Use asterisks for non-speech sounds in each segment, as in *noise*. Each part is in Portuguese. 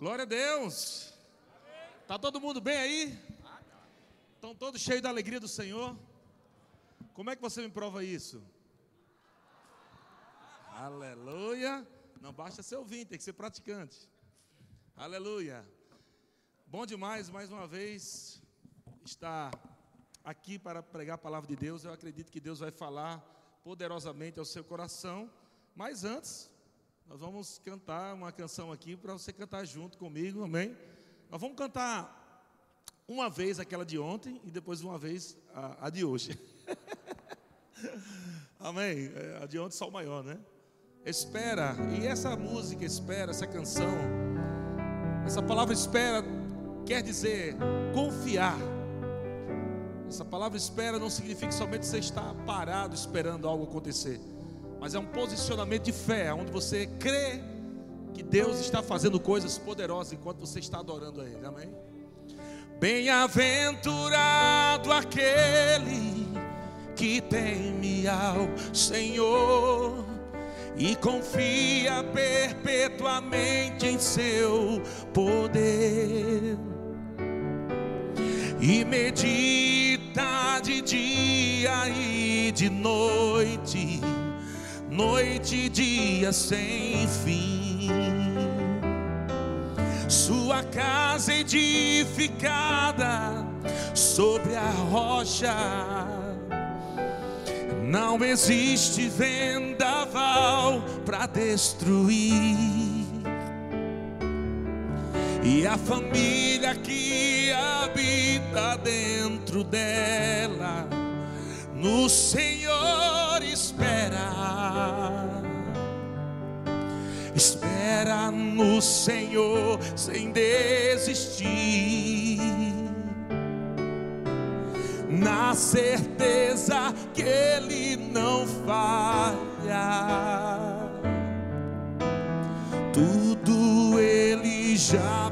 Glória a Deus. Tá todo mundo bem aí? Estão todos cheios da alegria do Senhor? Como é que você me prova isso? Aleluia. Não basta ser ouvinte, tem que ser praticante. Aleluia. Bom demais, mais uma vez, estar aqui para pregar a palavra de Deus. Eu acredito que Deus vai falar poderosamente ao seu coração. Mas antes, nós vamos cantar uma canção aqui para você cantar junto comigo, amém? Nós vamos cantar uma vez aquela de ontem e depois uma vez a, a de hoje. *laughs* amém? É, a de ontem o maior, né? Espera, e essa música espera, essa canção, essa palavra espera quer dizer confiar. Essa palavra espera não significa somente você estar parado esperando algo acontecer, mas é um posicionamento de fé, onde você crê que Deus está fazendo coisas poderosas enquanto você está adorando a Ele. Amém? Bem-aventurado aquele que teme ao Senhor e confia perpetuamente em seu poder e medita de dia e de noite, noite e dia sem fim. Sua casa edificada sobre a rocha, não existe vendaval para destruir e a família que habita dentro dela, no Senhor espera. Espera no Senhor sem desistir, na certeza que Ele não falha. Tudo Ele já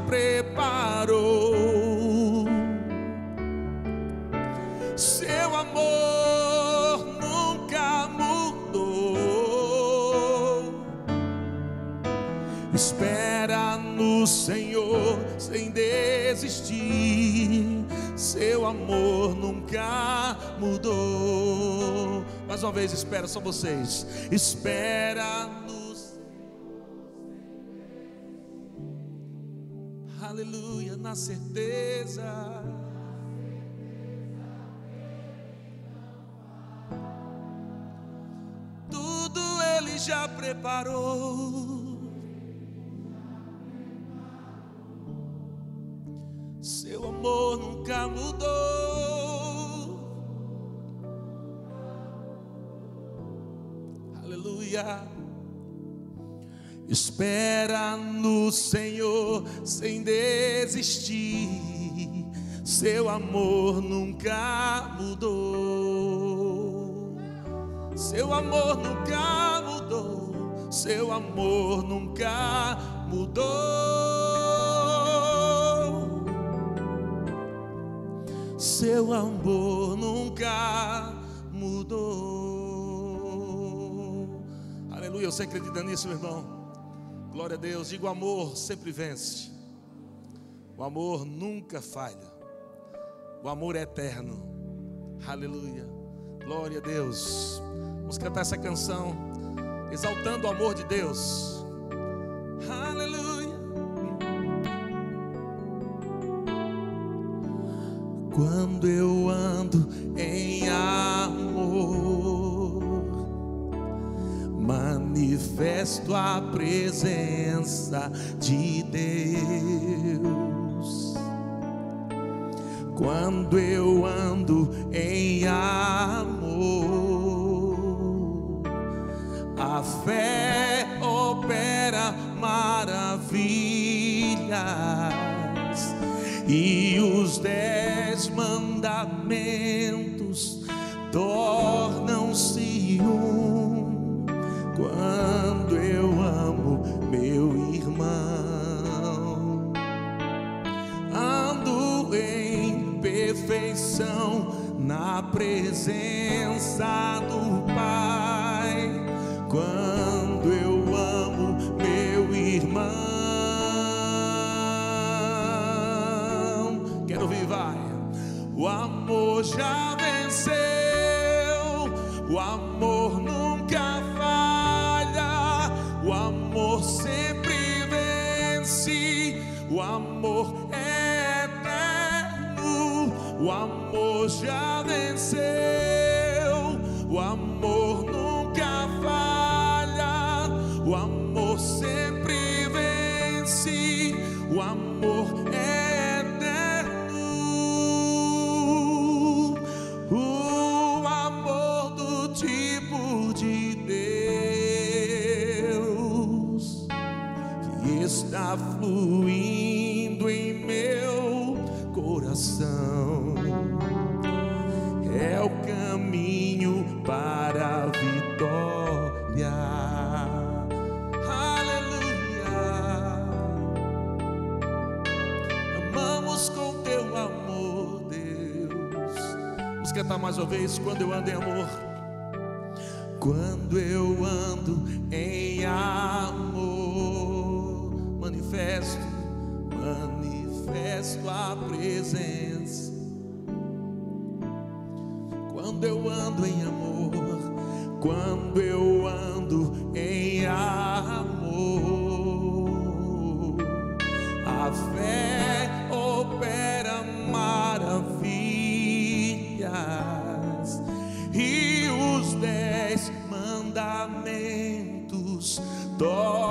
Seu amor nunca mudou. Mais uma vez, espera só vocês. Espera no Aleluia, na certeza. Tudo Ele já preparou. Mudou. Aleluia. Espera no Senhor sem desistir, seu amor nunca mudou. Seu amor nunca mudou, seu amor nunca mudou. Seu amor nunca mudou. Aleluia, você acredita nisso, meu irmão? Glória a Deus. Diga o amor sempre vence. O amor nunca falha. O amor é eterno. Aleluia. Glória a Deus. Vamos cantar essa canção exaltando o amor de Deus. Aleluia. Quando eu ando em amor, manifesto a presença de Deus. Quando eu ando em amor, a fé mandamentos tornam-se um quando eu amo meu irmão. Ando em perfeição na presença do Pai. Quando eu amo meu irmão, vai. O amor já venceu, vez quando eu ando em amor. Quando eu ando em amor, manifesto, manifesto a presença. Quando eu ando em amor, quando eu ando em amor, a fé mandamentos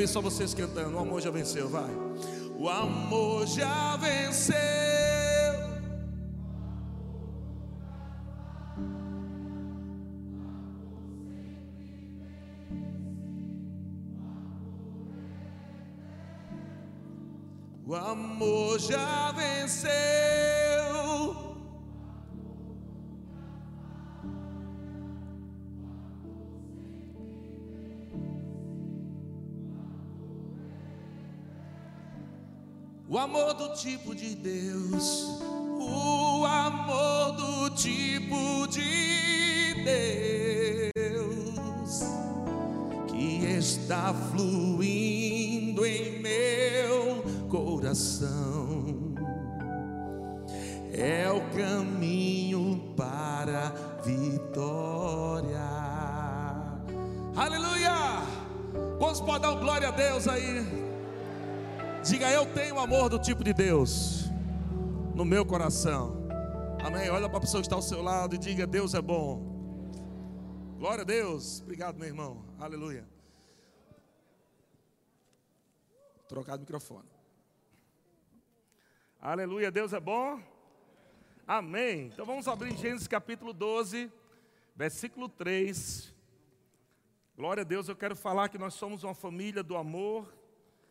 ver só vocês cantando. O amor já venceu, vai. O amor já venceu. O amor já venceu. Amor do tipo de Deus, o amor do tipo de Deus que está fluindo em meu coração. Diga, eu tenho amor do tipo de Deus no meu coração. Amém. Olha para a pessoa que está ao seu lado e diga: Deus é bom. Glória a Deus. Obrigado, meu irmão. Aleluia. Trocado o microfone. Aleluia, Deus é bom. Amém. Então vamos abrir Gênesis capítulo 12, versículo 3. Glória a Deus, eu quero falar que nós somos uma família do amor,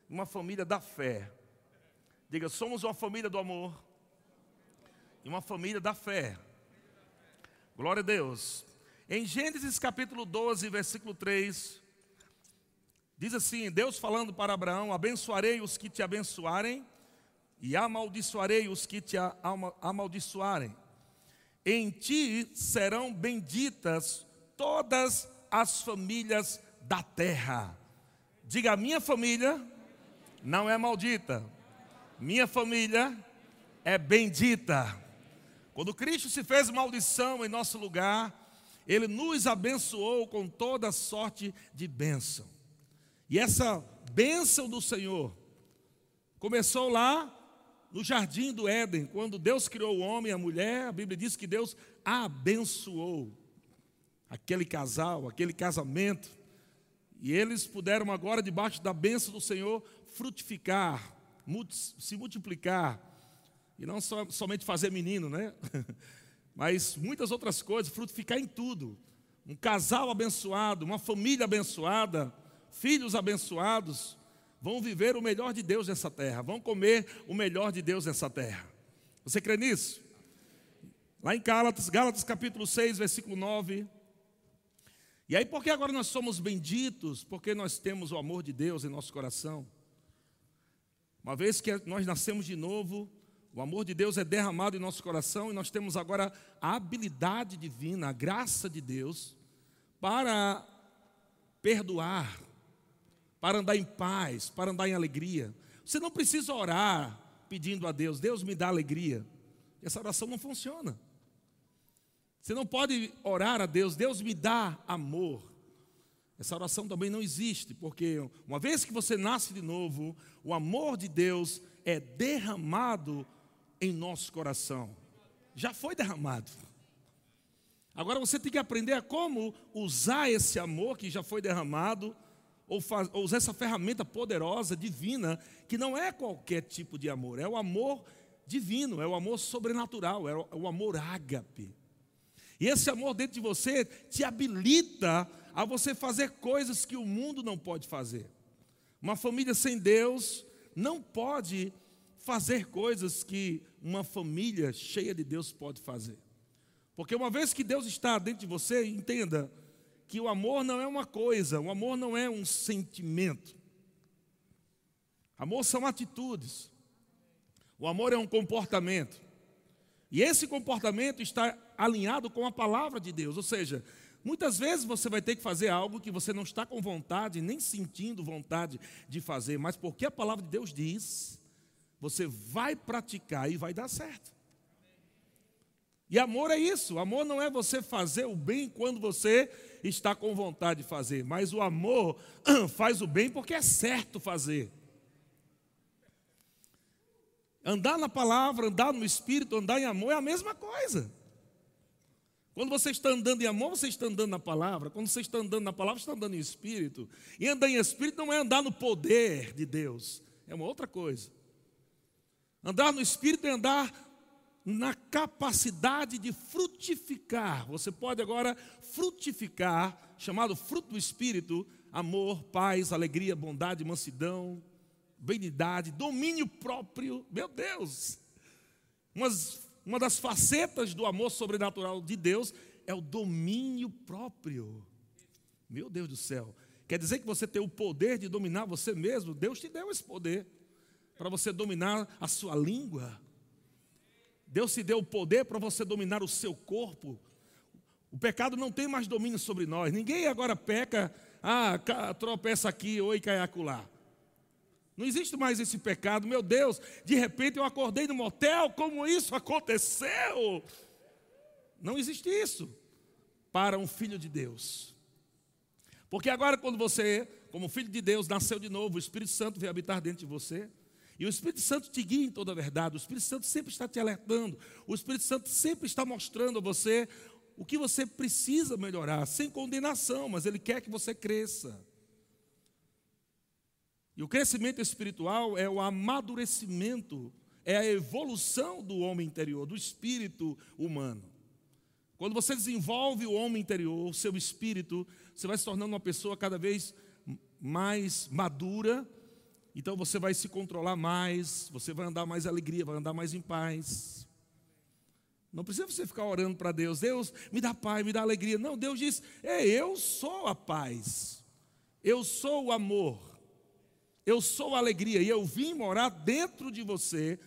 uma família da fé. Diga, somos uma família do amor e uma família da fé. Glória a Deus. Em Gênesis capítulo 12, versículo 3, diz assim: Deus falando para Abraão: Abençoarei os que te abençoarem, e amaldiçoarei os que te amaldiçoarem. Em ti serão benditas todas as famílias da terra. Diga, minha família não é maldita. Minha família é bendita. Quando Cristo se fez maldição em nosso lugar, Ele nos abençoou com toda sorte de bênção. E essa bênção do Senhor começou lá no jardim do Éden, quando Deus criou o homem e a mulher, a Bíblia diz que Deus abençoou aquele casal, aquele casamento. E eles puderam agora, debaixo da bênção do Senhor, frutificar, se multiplicar. E não só, somente fazer menino, né? *laughs* Mas muitas outras coisas, frutificar em tudo. Um casal abençoado, uma família abençoada, filhos abençoados, vão viver o melhor de Deus nessa terra, vão comer o melhor de Deus nessa terra. Você crê nisso? Lá em Gálatas, Gálatas capítulo 6, versículo 9. E aí, por que agora nós somos benditos? Porque nós temos o amor de Deus em nosso coração. Uma vez que nós nascemos de novo, o amor de Deus é derramado em nosso coração e nós temos agora a habilidade divina, a graça de Deus para perdoar, para andar em paz, para andar em alegria. Você não precisa orar pedindo a Deus, Deus me dá alegria. Essa oração não funciona. Você não pode orar a Deus, Deus me dá amor. Essa oração também não existe, porque uma vez que você nasce de novo, o amor de Deus é derramado em nosso coração. Já foi derramado. Agora você tem que aprender a como usar esse amor que já foi derramado ou, faz, ou usar essa ferramenta poderosa, divina, que não é qualquer tipo de amor, é o amor divino, é o amor sobrenatural, é o, é o amor ágape. E esse amor dentro de você te habilita a você fazer coisas que o mundo não pode fazer. Uma família sem Deus não pode fazer coisas que uma família cheia de Deus pode fazer. Porque uma vez que Deus está dentro de você, entenda, que o amor não é uma coisa, o amor não é um sentimento. Amor são atitudes. O amor é um comportamento. E esse comportamento está alinhado com a palavra de Deus. Ou seja, muitas vezes você vai ter que fazer algo que você não está com vontade, nem sentindo vontade de fazer, mas porque a palavra de Deus diz, você vai praticar e vai dar certo. E amor é isso. Amor não é você fazer o bem quando você está com vontade de fazer, mas o amor *clears throat* faz o bem porque é certo fazer. Andar na palavra, andar no espírito, andar em amor é a mesma coisa. Quando você está andando em amor, você está andando na palavra. Quando você está andando na palavra, você está andando em espírito. E andar em espírito não é andar no poder de Deus, é uma outra coisa. Andar no espírito é andar na capacidade de frutificar. Você pode agora frutificar, chamado fruto do Espírito, amor, paz, alegria, bondade, mansidão, benignidade, domínio próprio. Meu Deus! Umas, uma das facetas do amor sobrenatural de Deus é o domínio próprio. Meu Deus do céu. Quer dizer que você tem o poder de dominar você mesmo? Deus te deu esse poder para você dominar a sua língua Deus te deu o poder para você dominar o seu corpo. O pecado não tem mais domínio sobre nós. Ninguém agora peca, ah, tropeça aqui, oi, cai acolá. Não existe mais esse pecado. Meu Deus, de repente eu acordei no motel, como isso aconteceu? Não existe isso para um filho de Deus. Porque agora, quando você, como filho de Deus, nasceu de novo, o Espírito Santo veio habitar dentro de você. E o Espírito Santo te guia em toda a verdade. O Espírito Santo sempre está te alertando. O Espírito Santo sempre está mostrando a você o que você precisa melhorar, sem condenação, mas Ele quer que você cresça. E o crescimento espiritual é o amadurecimento, é a evolução do homem interior, do espírito humano. Quando você desenvolve o homem interior, o seu espírito, você vai se tornando uma pessoa cada vez mais madura, então você vai se controlar mais, você vai andar mais alegria, vai andar mais em paz. Não precisa você ficar orando para Deus, Deus me dá paz, me dá alegria. Não, Deus diz: é, eu sou a paz, eu sou o amor, eu sou alegria, e eu vim morar dentro de você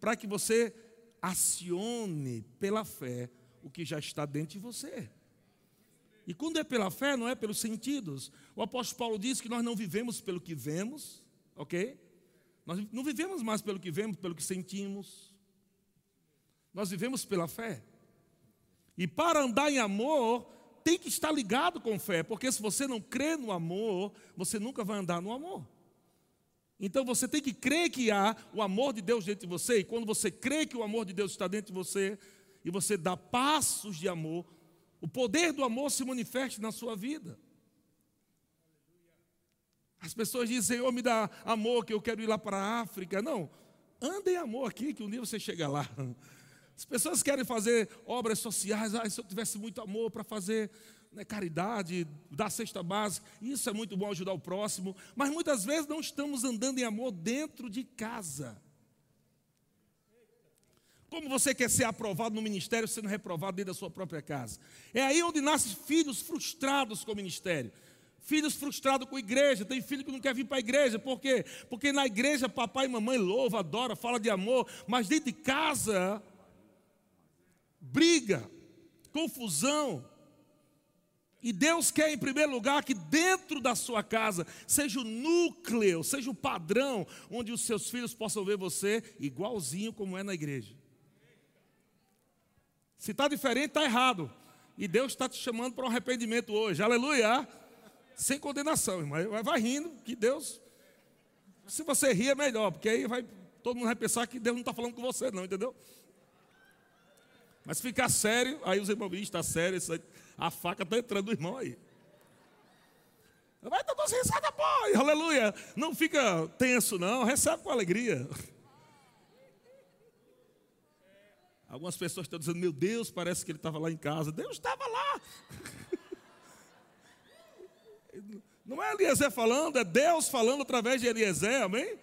para que você acione pela fé o que já está dentro de você. E quando é pela fé, não é pelos sentidos. O apóstolo Paulo diz que nós não vivemos pelo que vemos, ok? Nós não vivemos mais pelo que vemos, pelo que sentimos. Nós vivemos pela fé. E para andar em amor, tem que estar ligado com fé, porque se você não crê no amor, você nunca vai andar no amor. Então você tem que crer que há o amor de Deus dentro de você, e quando você crê que o amor de Deus está dentro de você, e você dá passos de amor, o poder do amor se manifesta na sua vida. As pessoas dizem, Senhor, me dá amor, que eu quero ir lá para a África. Não, ande em amor aqui, que um dia você chega lá. As pessoas querem fazer obras sociais, ah, se eu tivesse muito amor para fazer né, caridade, dar cesta básica, isso é muito bom ajudar o próximo, mas muitas vezes não estamos andando em amor dentro de casa. Como você quer ser aprovado no ministério sendo reprovado dentro da sua própria casa? É aí onde nascem filhos frustrados com o ministério. Filhos frustrados com a igreja, tem filho que não quer vir para a igreja, por quê? Porque na igreja papai e mamãe louva, adora, fala de amor, mas dentro de casa briga, confusão. E Deus quer, em primeiro lugar, que dentro da sua casa seja o núcleo, seja o padrão, onde os seus filhos possam ver você igualzinho como é na igreja. Se está diferente, está errado. E Deus está te chamando para um arrependimento hoje. Aleluia. Sem condenação, irmão. Vai rindo, que Deus. Se você rir, é melhor, porque aí vai, todo mundo vai pensar que Deus não está falando com você, não, entendeu? Mas ficar sério, aí os irmãos, está sério, aí, a faca está entrando no irmão aí. Vai dar duas risadas, pô, aleluia. Não fica tenso, não, recebe com alegria. Algumas pessoas estão dizendo, meu Deus, parece que ele estava lá em casa. Deus estava lá. Não é Eliezer falando, é Deus falando através de Eliezer, amém?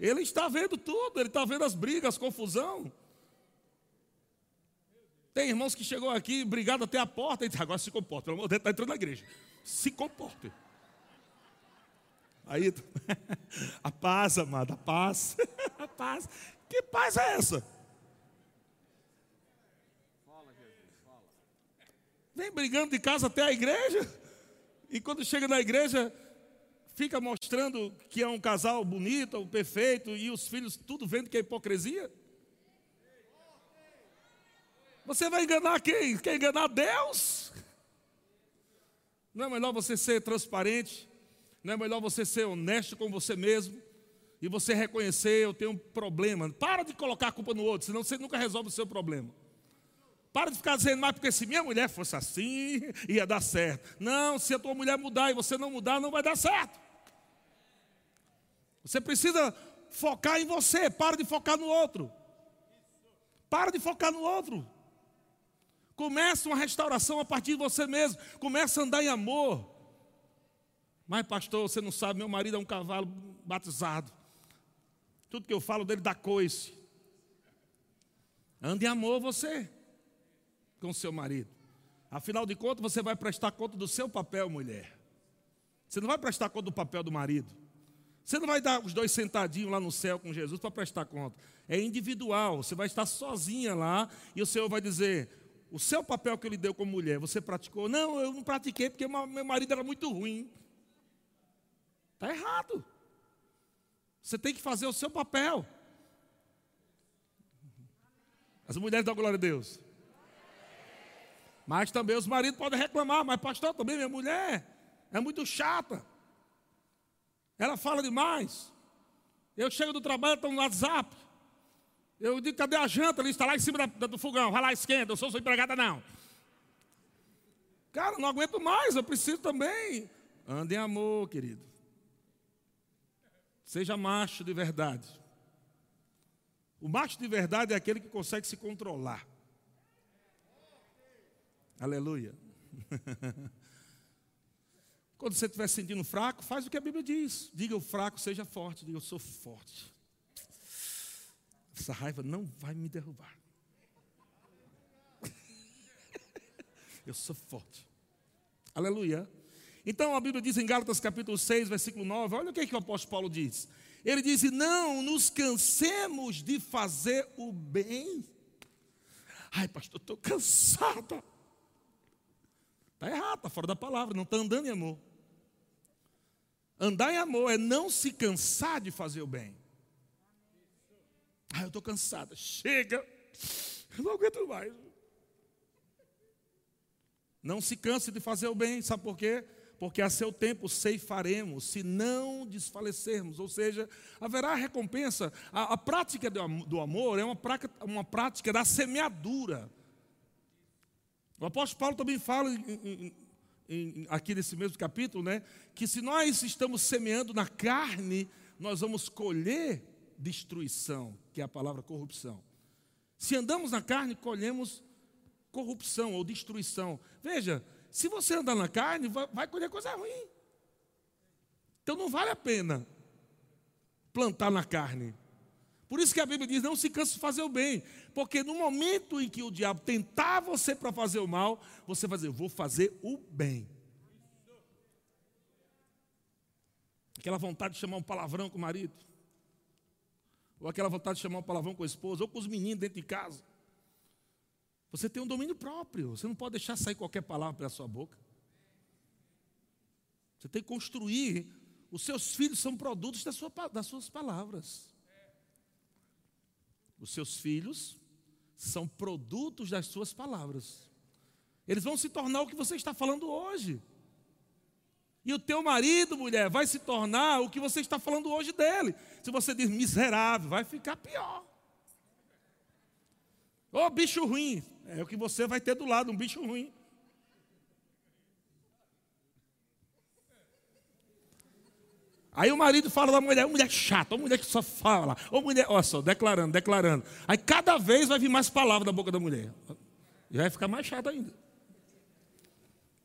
Ele está vendo tudo, ele está vendo as brigas, as confusão. Tem irmãos que chegou aqui, brigado até a porta, e diz, agora se comporta, pelo amor de Deus, está entrando na igreja. Se comporte. Aí, *laughs* a paz, amada, a paz. *laughs* A paz. Que paz é essa? Vem brigando de casa até a igreja. E quando chega na igreja, fica mostrando que é um casal bonito, perfeito, e os filhos tudo vendo que é hipocrisia. Você vai enganar quem? Quer enganar Deus? Não é melhor você ser transparente? Não é melhor você ser honesto com você mesmo? E você reconhecer, eu tenho um problema. Para de colocar a culpa no outro, senão você nunca resolve o seu problema. Para de ficar dizendo, mas porque se minha mulher fosse assim, ia dar certo. Não, se a tua mulher mudar e você não mudar, não vai dar certo. Você precisa focar em você, para de focar no outro. Para de focar no outro. Começa uma restauração a partir de você mesmo. Começa a andar em amor. Mas, pastor, você não sabe, meu marido é um cavalo batizado. Tudo que eu falo dele dá coice. Ande em amor você com seu marido. Afinal de contas, você vai prestar conta do seu papel, mulher. Você não vai prestar conta do papel do marido. Você não vai dar os dois sentadinhos lá no céu com Jesus para prestar conta. É individual. Você vai estar sozinha lá e o Senhor vai dizer: o seu papel que ele deu como mulher, você praticou? Não, eu não pratiquei porque meu marido era muito ruim. Está errado. Você tem que fazer o seu papel. As mulheres dão glória a Deus. Mas também os maridos podem reclamar, mas pastor, também minha mulher é muito chata. Ela fala demais. Eu chego do trabalho, estou no WhatsApp. Eu digo, cadê a janta? Ele está lá em cima da, do fogão, vai lá, esquenta, eu sou sua empregada, não. Cara, não aguento mais, eu preciso também. Ande em amor, querido. Seja macho de verdade. O macho de verdade é aquele que consegue se controlar. Aleluia. *laughs* Quando você estiver sentindo fraco, faz o que a Bíblia diz. Diga o fraco, seja forte. Diga eu sou forte. Essa raiva não vai me derrubar. *laughs* Eu sou forte. Aleluia. Então a Bíblia diz em Gálatas capítulo 6, versículo 9, olha o que, é que o apóstolo Paulo diz. Ele diz: Não nos cansemos de fazer o bem. Ai, pastor, estou cansada. Está errado, está fora da palavra, não está andando em amor. Andar em amor é não se cansar de fazer o bem. Ah, eu estou cansada. Chega. Eu não aguento mais. Não se canse de fazer o bem, sabe por quê? Porque a seu tempo ceifaremos, se não desfalecermos, ou seja, haverá recompensa. A, a prática do amor é uma prática, uma prática da semeadura. O apóstolo Paulo também fala em, em, em, aqui nesse mesmo capítulo, né, que se nós estamos semeando na carne, nós vamos colher destruição, que é a palavra corrupção. Se andamos na carne, colhemos corrupção ou destruição. Veja, se você andar na carne, vai, colher coisa ruim. Então não vale a pena plantar na carne. Por isso que a Bíblia diz: não se canse de fazer o bem, porque no momento em que o diabo tentar você para fazer o mal, você vai dizer: vou fazer o bem. Aquela vontade de chamar um palavrão com o marido, ou aquela vontade de chamar um palavrão com a esposa, ou com os meninos dentro de casa. Você tem um domínio próprio. Você não pode deixar sair qualquer palavra pela sua boca. Você tem que construir. Os seus filhos são produtos das, das suas palavras. Os seus filhos são produtos das suas palavras. Eles vão se tornar o que você está falando hoje. E o teu marido, mulher, vai se tornar o que você está falando hoje dele. Se você diz miserável, vai ficar pior. Ô oh, bicho ruim, é o que você vai ter do lado, um bicho ruim. Aí o marido fala da mulher, mulher chata, uma mulher que só fala, ou mulher, olha só, declarando, declarando. Aí cada vez vai vir mais palavras da boca da mulher. E vai ficar mais chato ainda.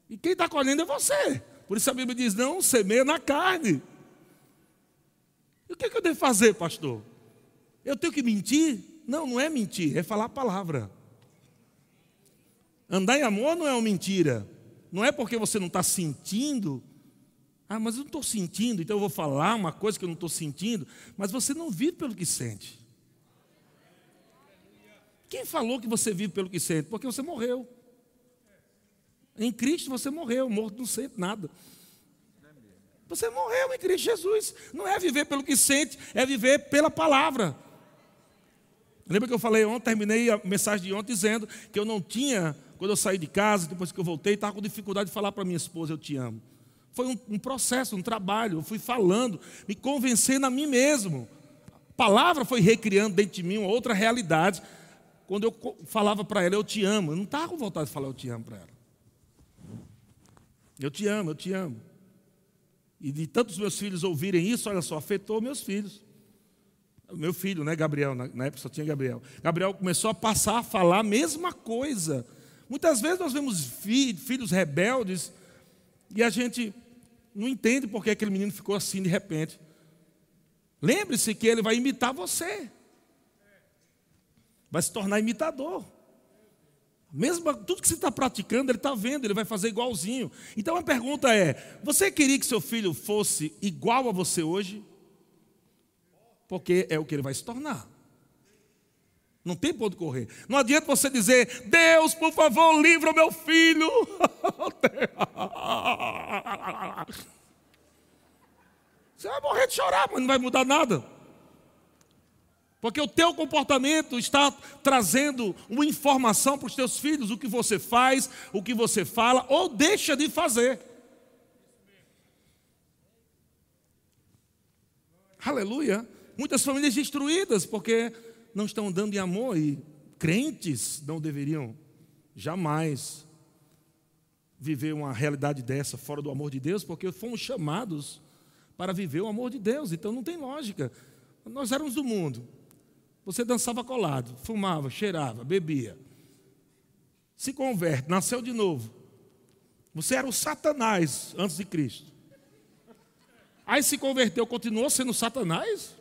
E quem está colhendo é você. Por isso a Bíblia diz: não semeia na carne. E o que, é que eu devo fazer, pastor? Eu tenho que mentir? Não, não é mentir, é falar a palavra. Andar em amor não é uma mentira. Não é porque você não está sentindo. Ah, mas eu não estou sentindo, então eu vou falar uma coisa que eu não estou sentindo. Mas você não vive pelo que sente. Quem falou que você vive pelo que sente? Porque você morreu. Em Cristo você morreu, morto não sente nada. Você morreu em Cristo Jesus. Não é viver pelo que sente, é viver pela palavra. Lembra que eu falei ontem, terminei a mensagem de ontem dizendo que eu não tinha quando eu saí de casa, depois que eu voltei, estava com dificuldade de falar para minha esposa: Eu te amo. Foi um, um, processo, um trabalho. Eu fui falando, me convencendo a mim mesmo. A palavra foi recriando dentro de mim uma outra realidade. Quando eu falava para ela, eu te amo. Eu não estava com vontade de falar, eu te amo para ela. Eu te amo, eu te amo. E de tantos meus filhos ouvirem isso, olha só, afetou meus filhos. Meu filho, né, Gabriel, na, época só tinha Gabriel. Gabriel começou a passar a falar a mesma coisa Muitas vezes nós vemos filhos rebeldes e a gente não entende porque aquele menino ficou assim de repente. Lembre-se que ele vai imitar você. Vai se tornar imitador. Mesmo tudo que você está praticando, ele está vendo, ele vai fazer igualzinho. Então a pergunta é: você queria que seu filho fosse igual a você hoje? Porque é o que ele vai se tornar. Não tem ponto de correr. Não adianta você dizer, Deus, por favor, livra meu filho. *laughs* Você vai morrer de chorar, mas não vai mudar nada. Porque o teu comportamento está trazendo uma informação para os teus filhos, o que você faz, o que você fala ou deixa de fazer. Aleluia. Muitas famílias destruídas porque não estão andando em amor e crentes não deveriam jamais viver uma realidade dessa fora do amor de Deus, porque fomos chamados para viver o amor de Deus, então não tem lógica. Nós éramos do mundo. Você dançava colado, fumava, cheirava, bebia. Se converte, nasceu de novo. Você era o Satanás antes de Cristo. Aí se converteu, continuou sendo Satanás?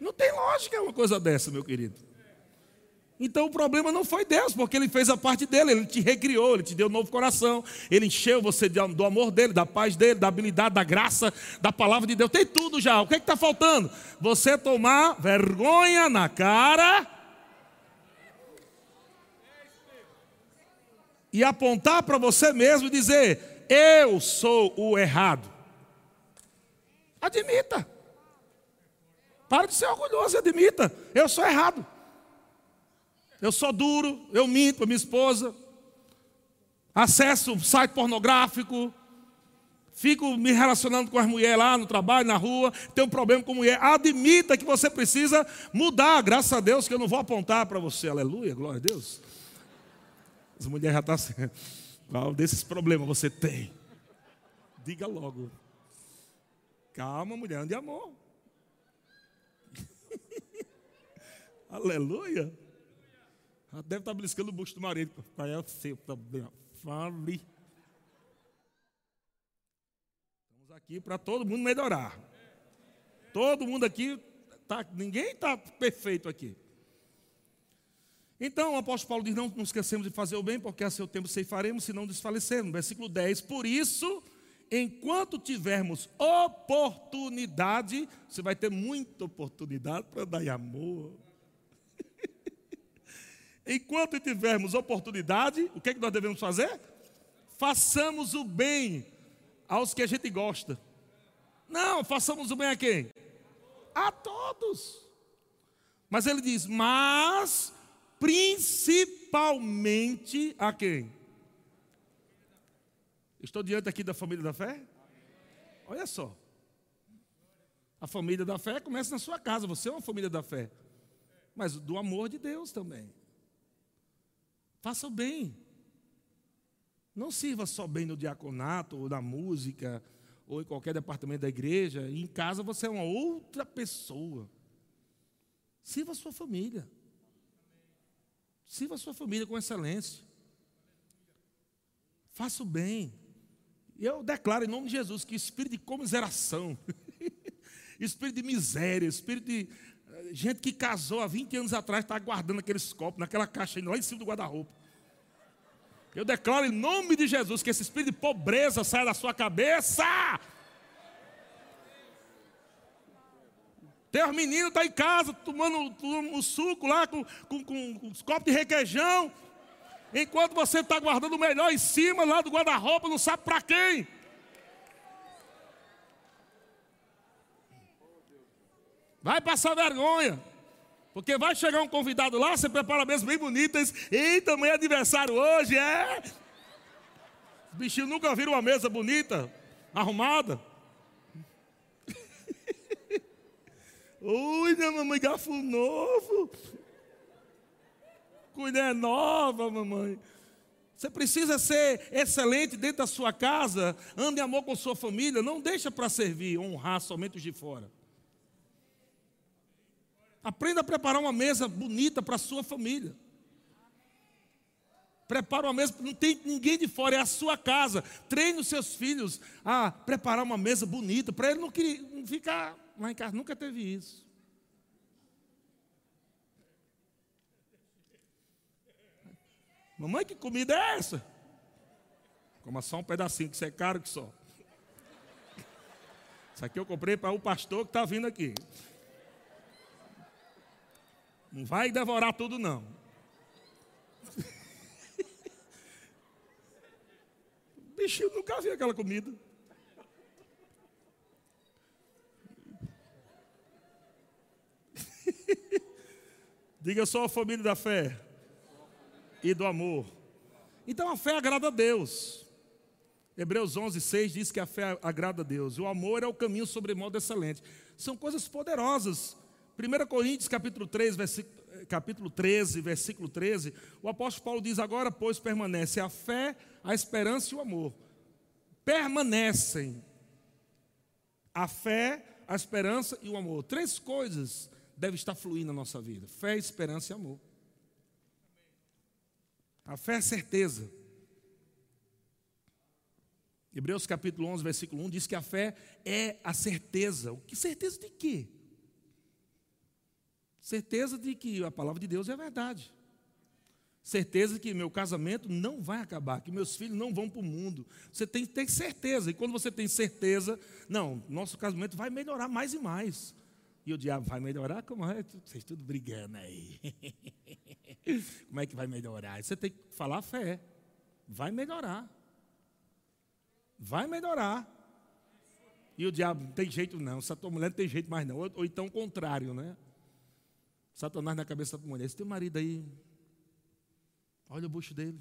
Não tem lógica uma coisa dessa, meu querido. Então o problema não foi Deus, porque Ele fez a parte dele, Ele te recriou, Ele te deu um novo coração, Ele encheu você do amor dele, da paz dele, da habilidade, da graça, da palavra de Deus. Tem tudo já. O que é está faltando? Você tomar vergonha na cara e apontar para você mesmo e dizer: Eu sou o errado. Admita. Para de ser orgulhoso e admita. Eu sou errado. Eu sou duro, eu minto para minha esposa. Acesso site pornográfico. Fico me relacionando com as mulheres lá no trabalho, na rua, tenho um problema com mulher. Admita que você precisa mudar, graças a Deus, que eu não vou apontar para você. Aleluia, glória a Deus. As mulheres já estão assim. Qual desses problemas você tem? Diga logo. Calma, mulher, ande amor. *laughs* Aleluia. Deve estar beliscando o bucho do marido. Pai, é seu também. Fale. Estamos aqui para todo mundo melhorar. Todo mundo aqui, tá, ninguém está perfeito aqui. Então o apóstolo Paulo diz: Não nos esquecemos de fazer o bem, porque a seu tempo ceifaremos, se não desfalecermos. Versículo 10: Por isso, enquanto tivermos oportunidade, você vai ter muita oportunidade para dar amor. Enquanto tivermos oportunidade, o que, é que nós devemos fazer? Façamos o bem aos que a gente gosta. Não, façamos o bem a quem? A todos. Mas ele diz: Mas principalmente a quem? Estou diante aqui da família da fé? Olha só. A família da fé começa na sua casa, você é uma família da fé. Mas do amor de Deus também. Faça o bem. Não sirva só bem no diaconato, ou na música, ou em qualquer departamento da igreja. Em casa você é uma outra pessoa. Sirva a sua família. Sirva a sua família com excelência. Faça o bem. Eu declaro em nome de Jesus que espírito de comiseração, *laughs* espírito de miséria, espírito de gente que casou há 20 anos atrás está guardando aqueles copos naquela caixa lá em cima do guarda-roupa. Eu declaro em nome de Jesus que esse espírito de pobreza saia da sua cabeça. Tem os meninos tá em casa tomando, o suco lá com, com, com os copos de requeijão. Enquanto você está guardando o melhor em cima lá do guarda-roupa, não sabe para quem. Vai passar vergonha. Porque vai chegar um convidado lá, você prepara mesas bem bonitas. Eita, amanhã é aniversário hoje, é? Os bichinhos nunca viram uma mesa bonita, arrumada. Ui, minha mamãe, garfo novo. Colher nova, mamãe. Você precisa ser excelente dentro da sua casa. Ande em amor com sua família. Não deixa para servir, honrar somente os de fora. Aprenda a preparar uma mesa bonita para a sua família. Prepara uma mesa, não tem ninguém de fora, é a sua casa. Treine os seus filhos a preparar uma mesa bonita, para ele não, não ficar lá em casa. Nunca teve isso. Mamãe, que comida é essa? Coma só um pedacinho, que isso é caro que só. Isso aqui eu comprei para o pastor que está vindo aqui. Não vai devorar tudo, não. *laughs* Bichinho nunca viu aquela comida. *laughs* Diga só a família da fé e do amor. Então a fé agrada a Deus. Hebreus 11, 6 diz que a fé agrada a Deus. O amor é o caminho sobre modo excelente. São coisas poderosas. 1 Coríntios capítulo 3, versículo, capítulo 13, versículo 13, o apóstolo Paulo diz: Agora, pois, permanece a fé, a esperança e o amor. Permanecem a fé, a esperança e o amor. Três coisas devem estar fluindo na nossa vida: fé, esperança e amor. A fé é certeza. Hebreus capítulo 11, versículo 1 diz que a fé é a certeza. O que certeza de quê? Certeza de que a palavra de Deus é verdade. Certeza de que meu casamento não vai acabar, que meus filhos não vão para o mundo. Você tem que ter certeza. E quando você tem certeza, não, nosso casamento vai melhorar mais e mais. E o diabo vai melhorar? Como é? Vocês tudo brigando aí. *laughs* Como é que vai melhorar? Você tem que falar fé. Vai melhorar. Vai melhorar. E o diabo, não tem jeito não, essa tua mulher não tem jeito mais não. Ou, ou então o contrário, né? Satanás na cabeça da mulher, esse teu marido aí, olha o bucho dele.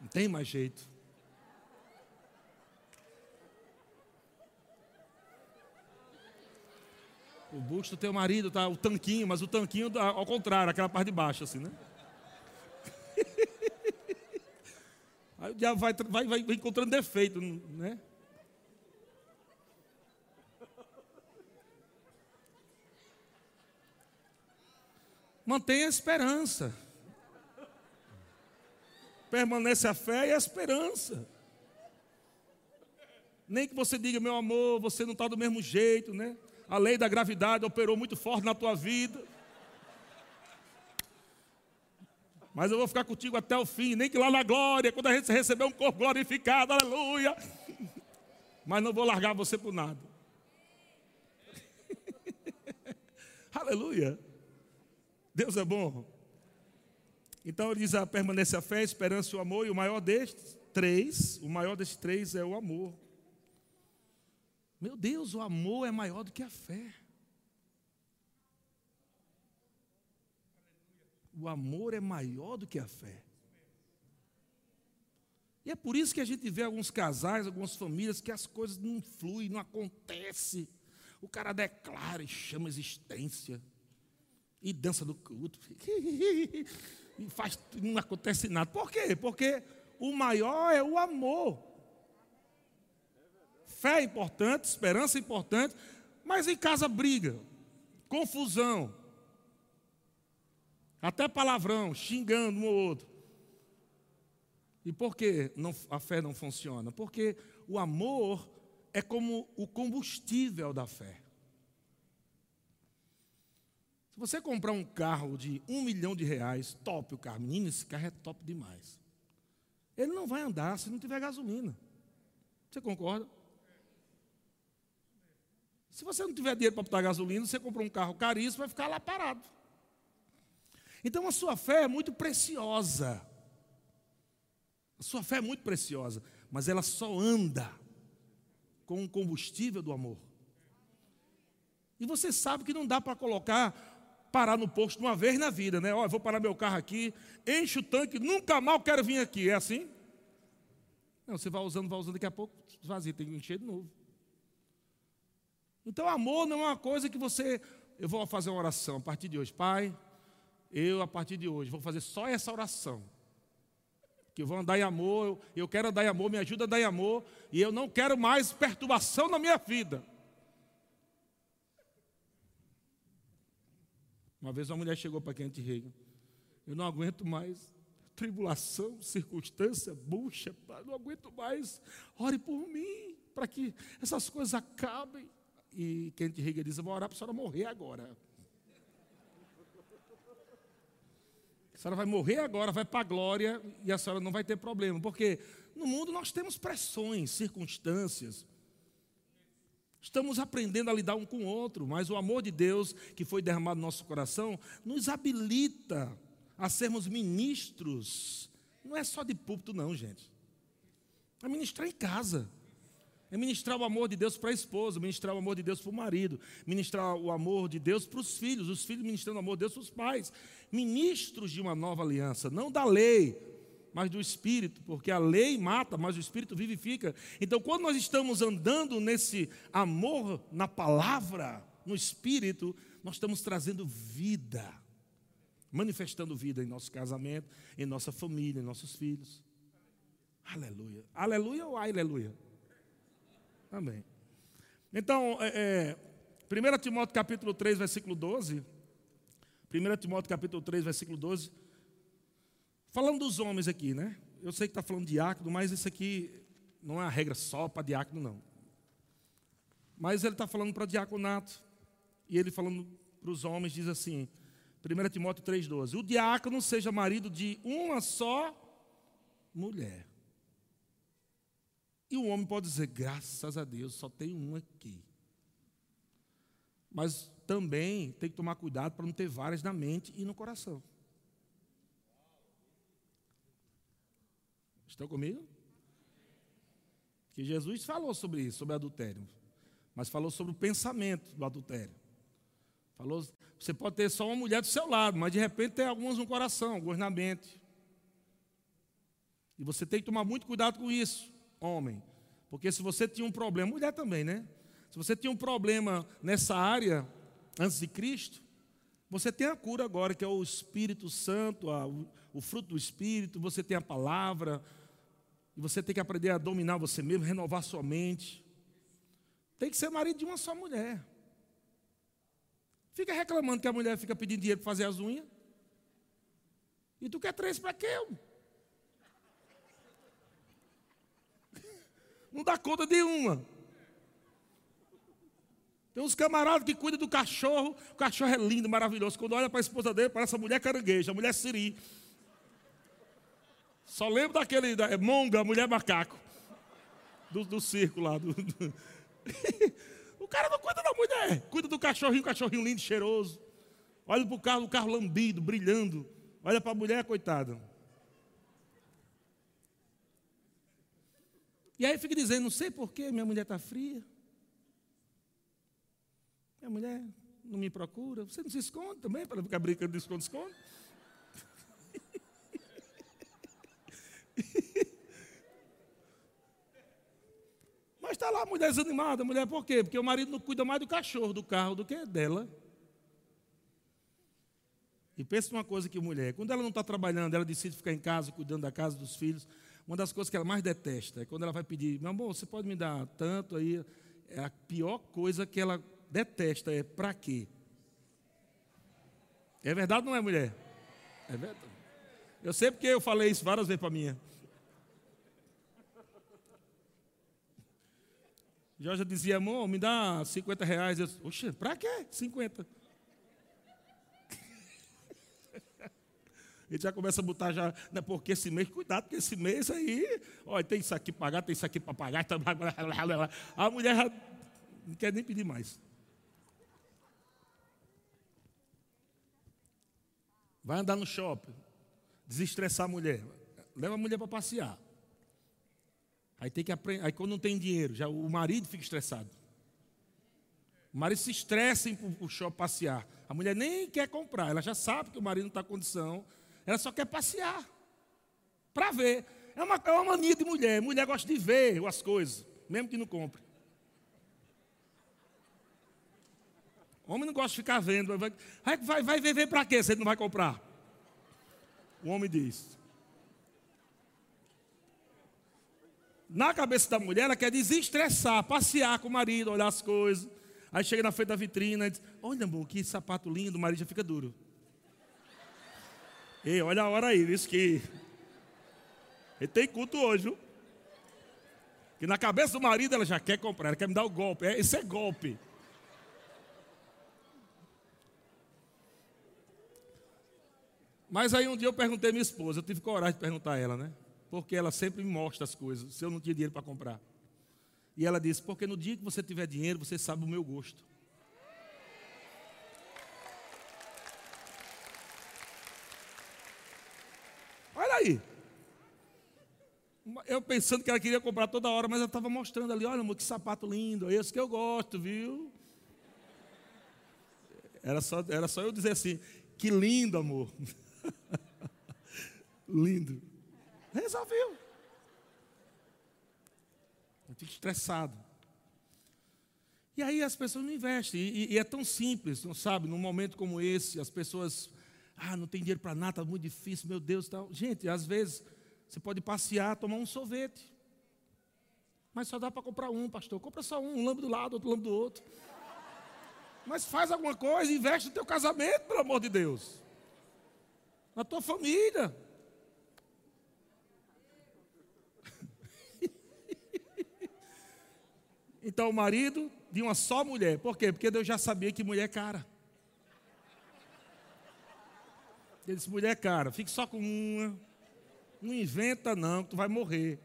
Não tem mais jeito. O busto do teu marido tá o tanquinho, mas o tanquinho ao contrário, aquela parte de baixo, assim, né? *laughs* Aí o diabo vai, vai, vai encontrando defeito, né? Mantenha a esperança. Permanece a fé e a esperança. Nem que você diga, meu amor, você não está do mesmo jeito, né? A lei da gravidade operou muito forte na tua vida. Mas eu vou ficar contigo até o fim, nem que lá na glória, quando a gente receber um corpo glorificado, aleluia. Mas não vou largar você por nada. *laughs* aleluia. Deus é bom. Então ele diz: a permanece a fé, a esperança e o amor, e o maior destes três, o maior destes três é o amor. Meu Deus, o amor é maior do que a fé. O amor é maior do que a fé. E é por isso que a gente vê alguns casais, algumas famílias, que as coisas não fluem, não acontecem. O cara declara e chama existência. E dança do culto. *laughs* E faz, não acontece nada. Por quê? Porque o maior é o amor. Fé é importante, esperança é importante, mas em casa briga, confusão, até palavrão, xingando um ou outro. E por que não, a fé não funciona? Porque o amor é como o combustível da fé. Se você comprar um carro de um milhão de reais, top o carro. Menino, esse carro é top demais. Ele não vai andar se não tiver gasolina. Você concorda? Se você não tiver dinheiro para botar gasolina, você compra um carro caríssimo, vai ficar lá parado. Então a sua fé é muito preciosa. A sua fé é muito preciosa, mas ela só anda com o combustível do amor. E você sabe que não dá para colocar, parar no posto uma vez na vida, né? Ó, vou parar meu carro aqui, enche o tanque, nunca mal quero vir aqui. É assim? Não, você vai usando, vai usando, daqui a pouco vazio, tem que encher de novo. Então, amor não é uma coisa que você. Eu vou fazer uma oração a partir de hoje. Pai, eu, a partir de hoje, vou fazer só essa oração. Que eu vou andar em amor, eu, eu quero andar em amor, me ajuda a andar em amor, e eu não quero mais perturbação na minha vida. Uma vez uma mulher chegou para Kent Reagan, eu não aguento mais tribulação, circunstância, bucha, não aguento mais, ore por mim, para que essas coisas acabem. E Kent Reagan diz, eu vou orar para a senhora morrer agora. A senhora vai morrer agora, vai para a glória e a senhora não vai ter problema. Porque no mundo nós temos pressões, circunstâncias. Estamos aprendendo a lidar um com o outro, mas o amor de Deus que foi derramado no nosso coração nos habilita a sermos ministros. Não é só de púlpito, não, gente. É ministrar em casa. É ministrar o amor de Deus para a esposa, ministrar o amor de Deus para o marido, ministrar o amor de Deus para os filhos, os filhos ministrando o amor de Deus para os pais. Ministros de uma nova aliança, não da lei, mas do Espírito, porque a lei mata, mas o Espírito vivifica. Então, quando nós estamos andando nesse amor na palavra, no Espírito, nós estamos trazendo vida, manifestando vida em nosso casamento, em nossa família, em nossos filhos. Aleluia. Aleluia ou aleluia? Amém. Então, é, é, 1 Timóteo capítulo 3, versículo 12. 1 Timóteo capítulo 3, versículo 12. Falando dos homens aqui, né? Eu sei que está falando diácono, mas isso aqui não é a regra só para diácono, não. Mas ele está falando para diaconato. E ele falando para os homens, diz assim, 1 Timóteo 3,12: O diácono seja marido de uma só mulher. E o homem pode dizer, graças a Deus, só tem um aqui. Mas também tem que tomar cuidado para não ter várias na mente e no coração. Estão comigo? Que Jesus falou sobre isso, sobre adultério. Mas falou sobre o pensamento do adultério. Falou, você pode ter só uma mulher do seu lado, mas de repente tem algumas no coração, algumas na mente. E você tem que tomar muito cuidado com isso, homem. Porque se você tinha um problema, mulher também, né? Se você tinha um problema nessa área antes de Cristo, você tem a cura agora, que é o Espírito Santo, o fruto do Espírito, você tem a palavra, e você tem que aprender a dominar você mesmo, renovar sua mente. Tem que ser marido de uma só mulher. Fica reclamando que a mulher fica pedindo dinheiro para fazer as unhas. E tu quer três para quê? Não dá conta de uma. Tem uns camaradas que cuidam do cachorro. O cachorro é lindo, maravilhoso. Quando olha para a esposa dele, parece a mulher caranguejo, a mulher siri. Só lembro daquele, da, monga, mulher macaco. Do, do circo lá. Do, do... *laughs* o cara não cuida da mulher. Cuida do cachorrinho, cachorrinho lindo, cheiroso. Olha para o carro, o carro lambido, brilhando. Olha para a mulher, coitada. E aí fica dizendo, não sei porquê, minha mulher está fria. Minha mulher não me procura. Você não se esconde também para ficar brincando de esconde-esconde? *laughs* Mas está lá a mulher desanimada. Mulher por quê? Porque o marido não cuida mais do cachorro, do carro, do que dela. E pensa numa coisa que mulher, quando ela não está trabalhando, ela decide ficar em casa, cuidando da casa dos filhos. Uma das coisas que ela mais detesta é quando ela vai pedir, meu amor, você pode me dar tanto aí? É a pior coisa que ela detesta é para quê? É verdade ou não é, mulher? É verdade. Eu sei porque eu falei isso várias vezes para minha. Jorge dizia, amor, me dá 50 reais. Eu, Oxe, para quê? 50. *laughs* Ele já começa a botar já, né, porque esse mês, cuidado, porque esse mês aí, olha, tem isso aqui para pagar, tem isso aqui para pagar. Tá, a mulher já não quer nem pedir mais. Vai andar no shopping, desestressar a mulher. Leva a mulher para passear. Aí tem que aprender. Aí quando não tem dinheiro, já o marido fica estressado. O marido se estressa em o shopping passear. A mulher nem quer comprar, ela já sabe que o marido não está em condição, ela só quer passear. Para ver. É uma, é uma mania de mulher. Mulher gosta de ver as coisas, mesmo que não compre. Homem não gosta de ficar vendo. Vai, vai, vai ver, para quê? Você não vai comprar. O homem diz. Na cabeça da mulher, ela quer desestressar, passear com o marido, olhar as coisas. Aí chega na frente da vitrina e diz: Olha, amor, que sapato lindo, o marido já fica duro. Ei, olha a hora aí, isso que. Ele tem culto hoje, viu? Que na cabeça do marido ela já quer comprar, ela quer me dar o golpe. É, esse é golpe. Mas aí um dia eu perguntei à minha esposa, eu tive coragem de perguntar a ela, né? Porque ela sempre me mostra as coisas, se eu não tinha dinheiro para comprar. E ela disse: Porque no dia que você tiver dinheiro, você sabe o meu gosto. Olha aí. Eu pensando que ela queria comprar toda hora, mas ela estava mostrando ali: Olha, amor, que sapato lindo, é esse que eu gosto, viu? Era só, era só eu dizer assim: Que lindo, amor. *laughs* lindo. Resolveu. Eu fico estressado. E aí as pessoas não investem. E, e, é tão simples, não sabe? Num momento como esse, as pessoas, ah, não tem dinheiro para nada, está muito difícil, meu Deus. Tal. Gente, às vezes você pode passear, tomar um sorvete. Mas só dá para comprar um, pastor. Compra só um, um do lado, outro lambo do outro. Mas faz alguma coisa, investe no teu casamento, pelo amor de Deus. Na tua família. Então o marido de uma só mulher. Por quê? Porque Deus já sabia que mulher é cara. Ele disse, mulher é cara, fique só com uma. Não inventa não, que tu vai morrer.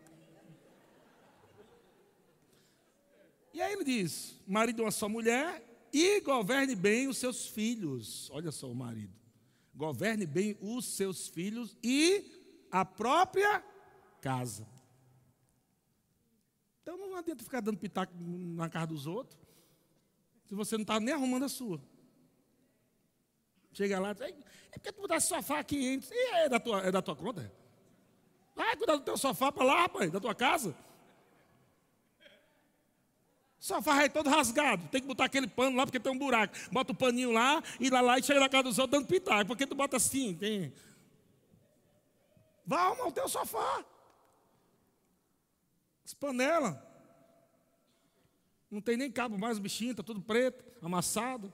E aí ele diz, marido de uma só mulher e governe bem os seus filhos. Olha só o marido. Governe bem os seus filhos e a própria casa. Então não adianta ficar dando pitaco na casa dos outros, se você não está nem arrumando a sua. Chega lá, é porque tu botasse sofá aqui, hein? E é da tua, é da tua conta? Vai cuidar do teu sofá para lá, rapaz, da tua casa. Sofá é todo rasgado, tem que botar aquele pano lá porque tem um buraco. Bota o paninho lá, e lá, lá e chega na casa dos outros dando pitaco. Por que tu bota assim? Tem. Vá arrumar o teu sofá. As panelas. Não tem nem cabo mais, o bichinho está tudo preto, amassado.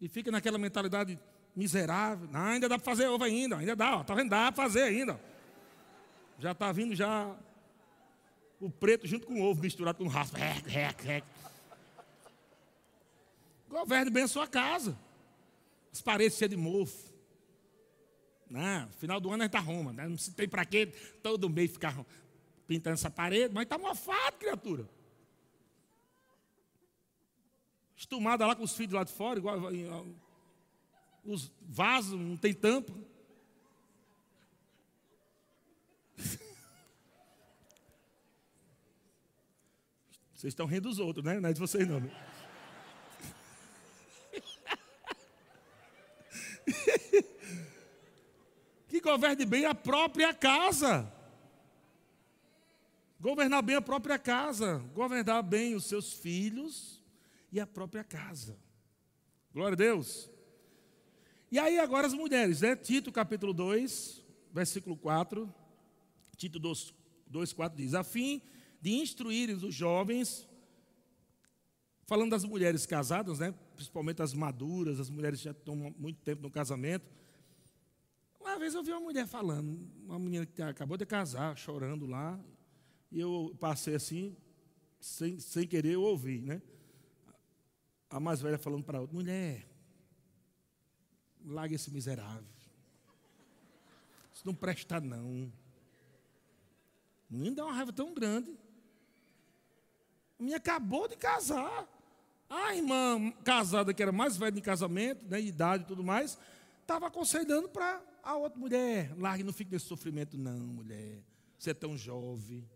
E fica naquela mentalidade miserável. Não, ainda dá para fazer ovo ainda, ainda dá, está vendo? Dá para fazer ainda. Já está vindo já o preto junto com o ovo misturado com raspa. Rec, rec, rec. Governe bem a sua casa. As paredes cheias de mofo. Não, final do ano a gente arruma. Né? Não tem para quê todo mês ficar pintando essa parede, mas está mofado, criatura. Estumada lá com os filhos lá de fora, igual, os vasos não tem tampa. *laughs* Vocês estão rindo dos outros, né? Não é de vocês não. Né? *laughs* que governe bem a própria casa. Governar bem a própria casa, governar bem os seus filhos e a própria casa. Glória a Deus. E aí agora as mulheres, né? Tito capítulo 2, versículo 4. Tito 2, 2 4 diz: A fim de instruir os jovens, falando das mulheres casadas, né? principalmente as maduras, as mulheres que já estão muito tempo no casamento. Uma vez eu vi uma mulher falando, uma menina que acabou de casar, chorando lá, e eu passei assim, sem, sem querer, eu ouvi, né? A mais velha falando para a outra, mulher, larga esse miserável. Isso não presta não. Não dá uma raiva tão grande. A minha acabou de casar. A irmã casada, que era mais velha de casamento, né, idade e tudo mais, estava aconselhando para a outra mulher: largue, não fique nesse sofrimento, não, mulher. Você é tão jovem.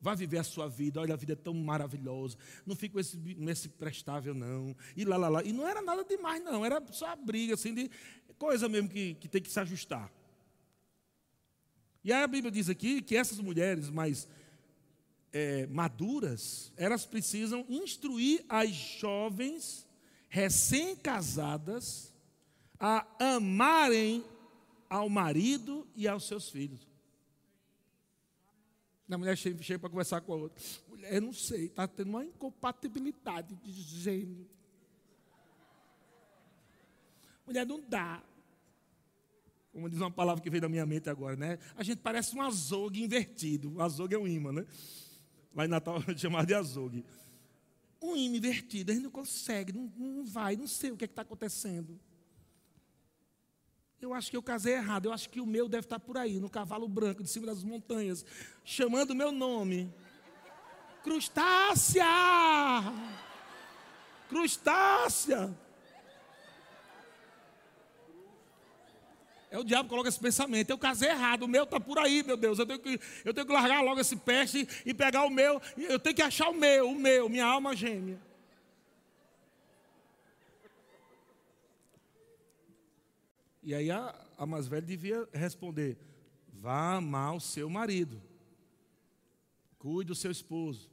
Vá viver a sua vida, olha, a vida é tão maravilhosa. Não fique nesse, nesse prestável, não. E lá, lá, lá. E não era nada demais, não. Era só a briga, assim, de coisa mesmo que, que tem que se ajustar. E aí a Bíblia diz aqui que essas mulheres mais é, maduras, elas precisam instruir as jovens recém-casadas a amarem ao marido e aos seus filhos. A mulher chega, para conversar com a outra. Mulher, não sei, está tendo uma incompatibilidade de gênero. Mulher, não dá. Como diz uma palavra que veio da minha mente agora, né? A gente parece um azogue invertido. O azogue é um imã, né? Lá em Natal é *laughs* chamado de azogue. Um imã invertido, a gente não consegue, não, não vai, não sei o que é está acontecendo. Eu acho que eu casei errado, eu acho que o meu deve estar por aí, no cavalo branco, de cima das montanhas, chamando o meu nome. Crustácea! Crustácea! É o diabo que coloca esse pensamento. Eu casei errado, o meu está por aí, meu Deus. Eu tenho, que, eu tenho que largar logo esse peste e pegar o meu. Eu tenho que achar o meu, o meu, minha alma gêmea. E aí a, a mais velha devia responder: vá amar o seu marido. Cuide do seu esposo.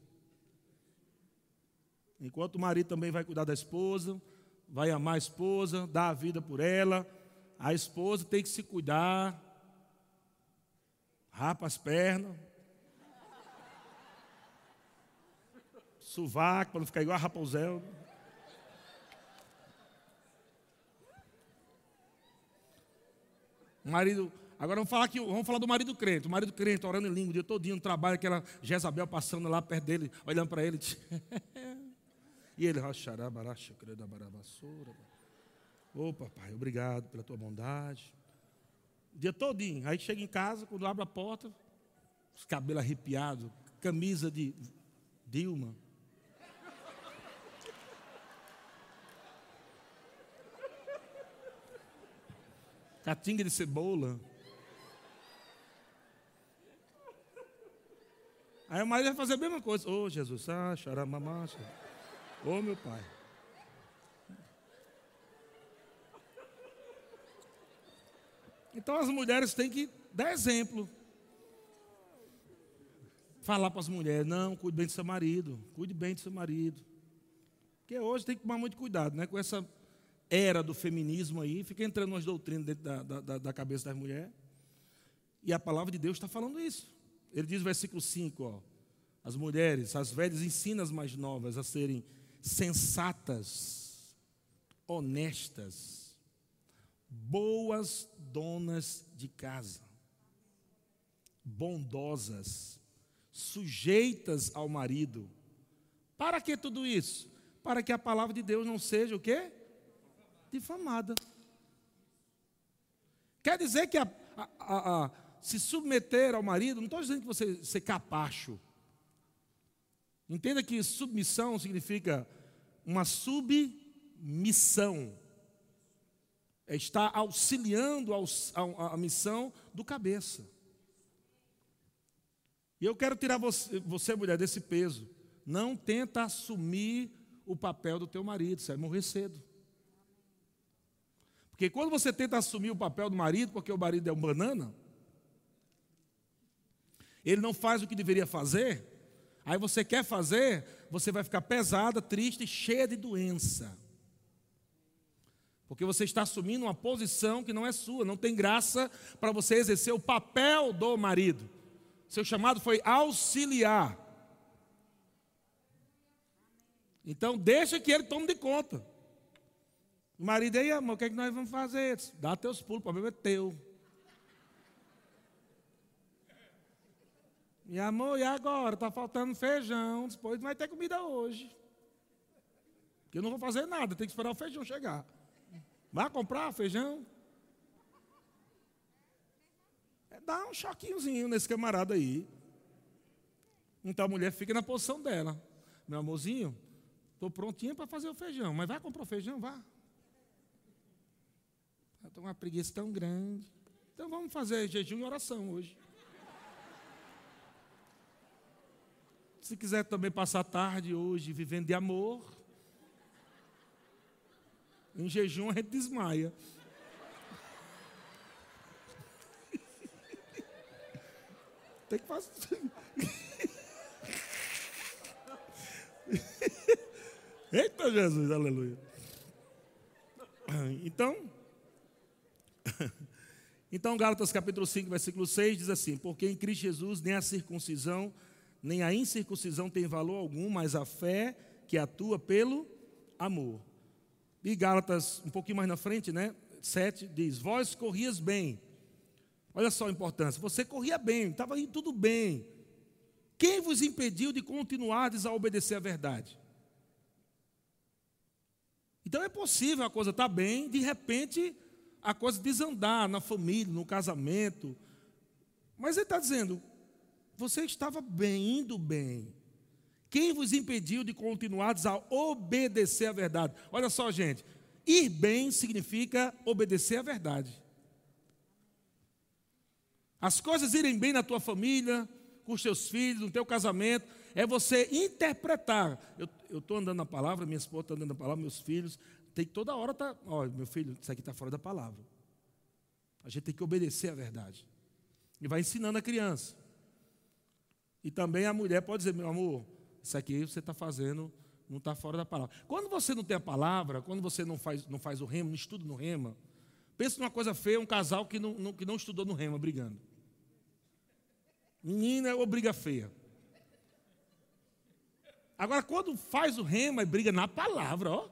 Enquanto o marido também vai cuidar da esposa, vai amar a esposa, dar a vida por ela a esposa tem que se cuidar, rapa as pernas, sovaco, para não ficar igual a Rapunzel. Marido, agora vamos falar, aqui, vamos falar do marido crente. O marido crente orando em língua o dia todinho no trabalho, aquela Jezabel passando lá perto dele, olhando para ele. *laughs* e ele. Ô oh, papai, obrigado pela tua bondade. O dia todinho. Aí chega em casa, quando abre a porta, os cabelos arrepiados, camisa de Dilma. Catinga de cebola. Aí o marido vai fazer a mesma coisa. Ô oh, Jesus, ah, charamamacha. Ô oh, meu pai. Então as mulheres têm que dar exemplo. Falar para as mulheres, não, cuide bem do seu marido, cuide bem do seu marido. Porque hoje tem que tomar muito cuidado, né? Com essa era do feminismo aí, fica entrando umas doutrinas dentro da, da, da cabeça das mulheres. E a palavra de Deus está falando isso. Ele diz no versículo 5, ó, as mulheres, as velhas ensinam as mais novas a serem sensatas, honestas, boas donas de casa, bondosas, sujeitas ao marido. Para que tudo isso? Para que a palavra de Deus não seja o quê? Difamada. Quer dizer que a, a, a, se submeter ao marido, não estou dizendo que você ser capacho. Entenda que submissão significa uma submissão. É estar auxiliando a, missão do cabeça. E eu quero tirar você, você, mulher, desse peso. Não tenta assumir o papel do teu marido, você vai morrer cedo. Porque quando você tenta assumir o papel do marido, porque o marido é um banana, ele não faz o que deveria fazer, aí você quer fazer, você vai ficar pesada, triste, cheia de doença. Porque você está assumindo uma posição que não é sua, não tem graça para você exercer o papel do marido. Seu chamado foi auxiliar. Então, deixa que ele tome de conta. O marido aí, amor, o que, é que nós vamos fazer? Dá teus pulos, o problema é teu. E amor, e agora? Está faltando feijão. Depois não vai ter comida hoje. Porque eu não vou fazer nada, tem que esperar o feijão chegar. Vai comprar feijão? É, dá um choquinhozinho nesse camarada aí. Então a mulher fica na posição dela. Meu amorzinho, estou prontinha para fazer o feijão, mas vai comprar o feijão? Vá. Estou com uma preguiça tão grande. Então vamos fazer jejum e oração hoje. Se quiser também passar tarde hoje vivendo de amor, em jejum a gente desmaia. *laughs* Tem que fazer. *laughs* Eita Jesus, aleluia. Então, então Gálatas capítulo 5, versículo 6 diz assim: Porque em Cristo Jesus nem a circuncisão nem a incircuncisão tem valor algum, mas a fé que atua pelo amor. E Gálatas, um pouquinho mais na frente, né? 7 diz: Vós corrias bem. Olha só a importância. Você corria bem, estava indo tudo bem. Quem vos impediu de continuardes a obedecer a verdade? Então é possível a coisa estar tá bem, de repente a coisa desandar na família, no casamento. Mas ele está dizendo: você estava bem, indo bem. Quem vos impediu de continuar a obedecer à verdade? Olha só, gente. Ir bem significa obedecer à verdade. As coisas irem bem na tua família, com os teus filhos, no teu casamento, é você interpretar. Eu estou andando na palavra, minha esposa está andando na palavra, meus filhos. Tem que toda hora tá, olha, meu filho, isso aqui está fora da palavra. A gente tem que obedecer à verdade. E vai ensinando a criança. E também a mulher pode dizer, meu amor, isso aqui você está fazendo, não está fora da palavra. Quando você não tem a palavra, quando você não faz, não faz o rema, não estuda no rema, pensa numa coisa feia, um casal que não, não, que não estudou no rema brigando. Menina é ou briga feia. Agora, quando faz o rema e briga na palavra, ó.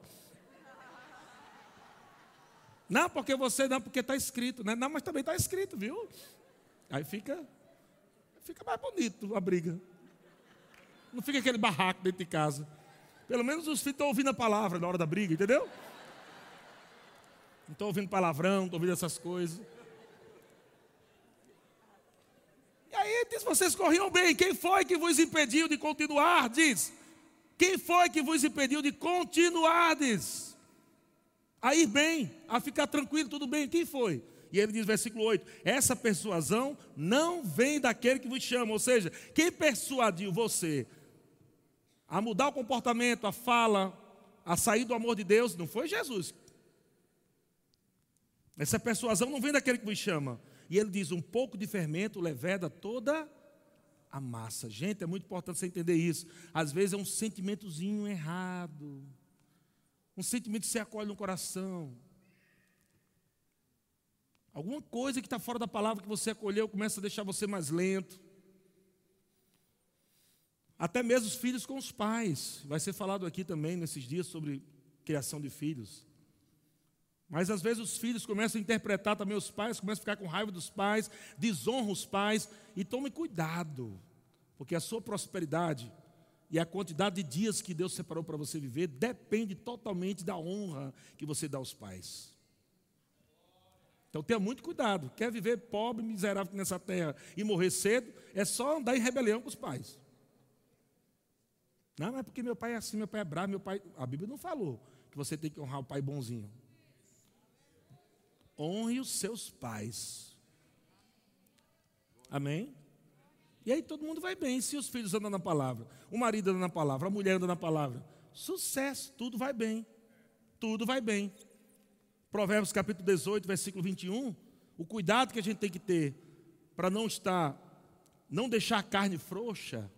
Não, porque você não, porque está escrito, né? Não, mas também está escrito, viu? Aí fica fica mais bonito a briga. Não fica aquele barraco dentro de casa. Pelo menos os filhos estão ouvindo a palavra na hora da briga, entendeu? Não estão ouvindo palavrão, não estão ouvindo essas coisas. E aí diz: vocês corriam bem. Quem foi que vos impediu de continuar? Diz. Quem foi que vos impediu de continuardes? A ir bem, a ficar tranquilo, tudo bem. Quem foi? E ele diz, versículo 8: Essa persuasão não vem daquele que vos chama. Ou seja, quem persuadiu você a mudar o comportamento, a fala, a sair do amor de Deus, não foi Jesus. Essa persuasão não vem daquele que vos chama. E ele diz: um pouco de fermento leveda toda a massa. Gente, é muito importante você entender isso. Às vezes é um sentimentozinho errado. Um sentimento que você acolhe no coração. Alguma coisa que está fora da palavra que você acolheu começa a deixar você mais lento. Até mesmo os filhos com os pais. Vai ser falado aqui também nesses dias sobre criação de filhos. Mas às vezes os filhos começam a interpretar também os pais, começam a ficar com raiva dos pais, desonram os pais. E tome cuidado, porque a sua prosperidade e a quantidade de dias que Deus separou para você viver depende totalmente da honra que você dá aos pais. Então tenha muito cuidado. Quer viver pobre, miserável nessa terra e morrer cedo, é só andar em rebelião com os pais. Não, é porque meu pai é assim, meu pai é bravo, meu pai. A Bíblia não falou que você tem que honrar o pai bonzinho. Honre os seus pais. Amém? E aí todo mundo vai bem se os filhos andam na palavra, o marido anda na palavra, a mulher anda na palavra. Sucesso, tudo vai bem. Tudo vai bem. Provérbios capítulo 18, versículo 21, o cuidado que a gente tem que ter para não estar, não deixar a carne frouxa,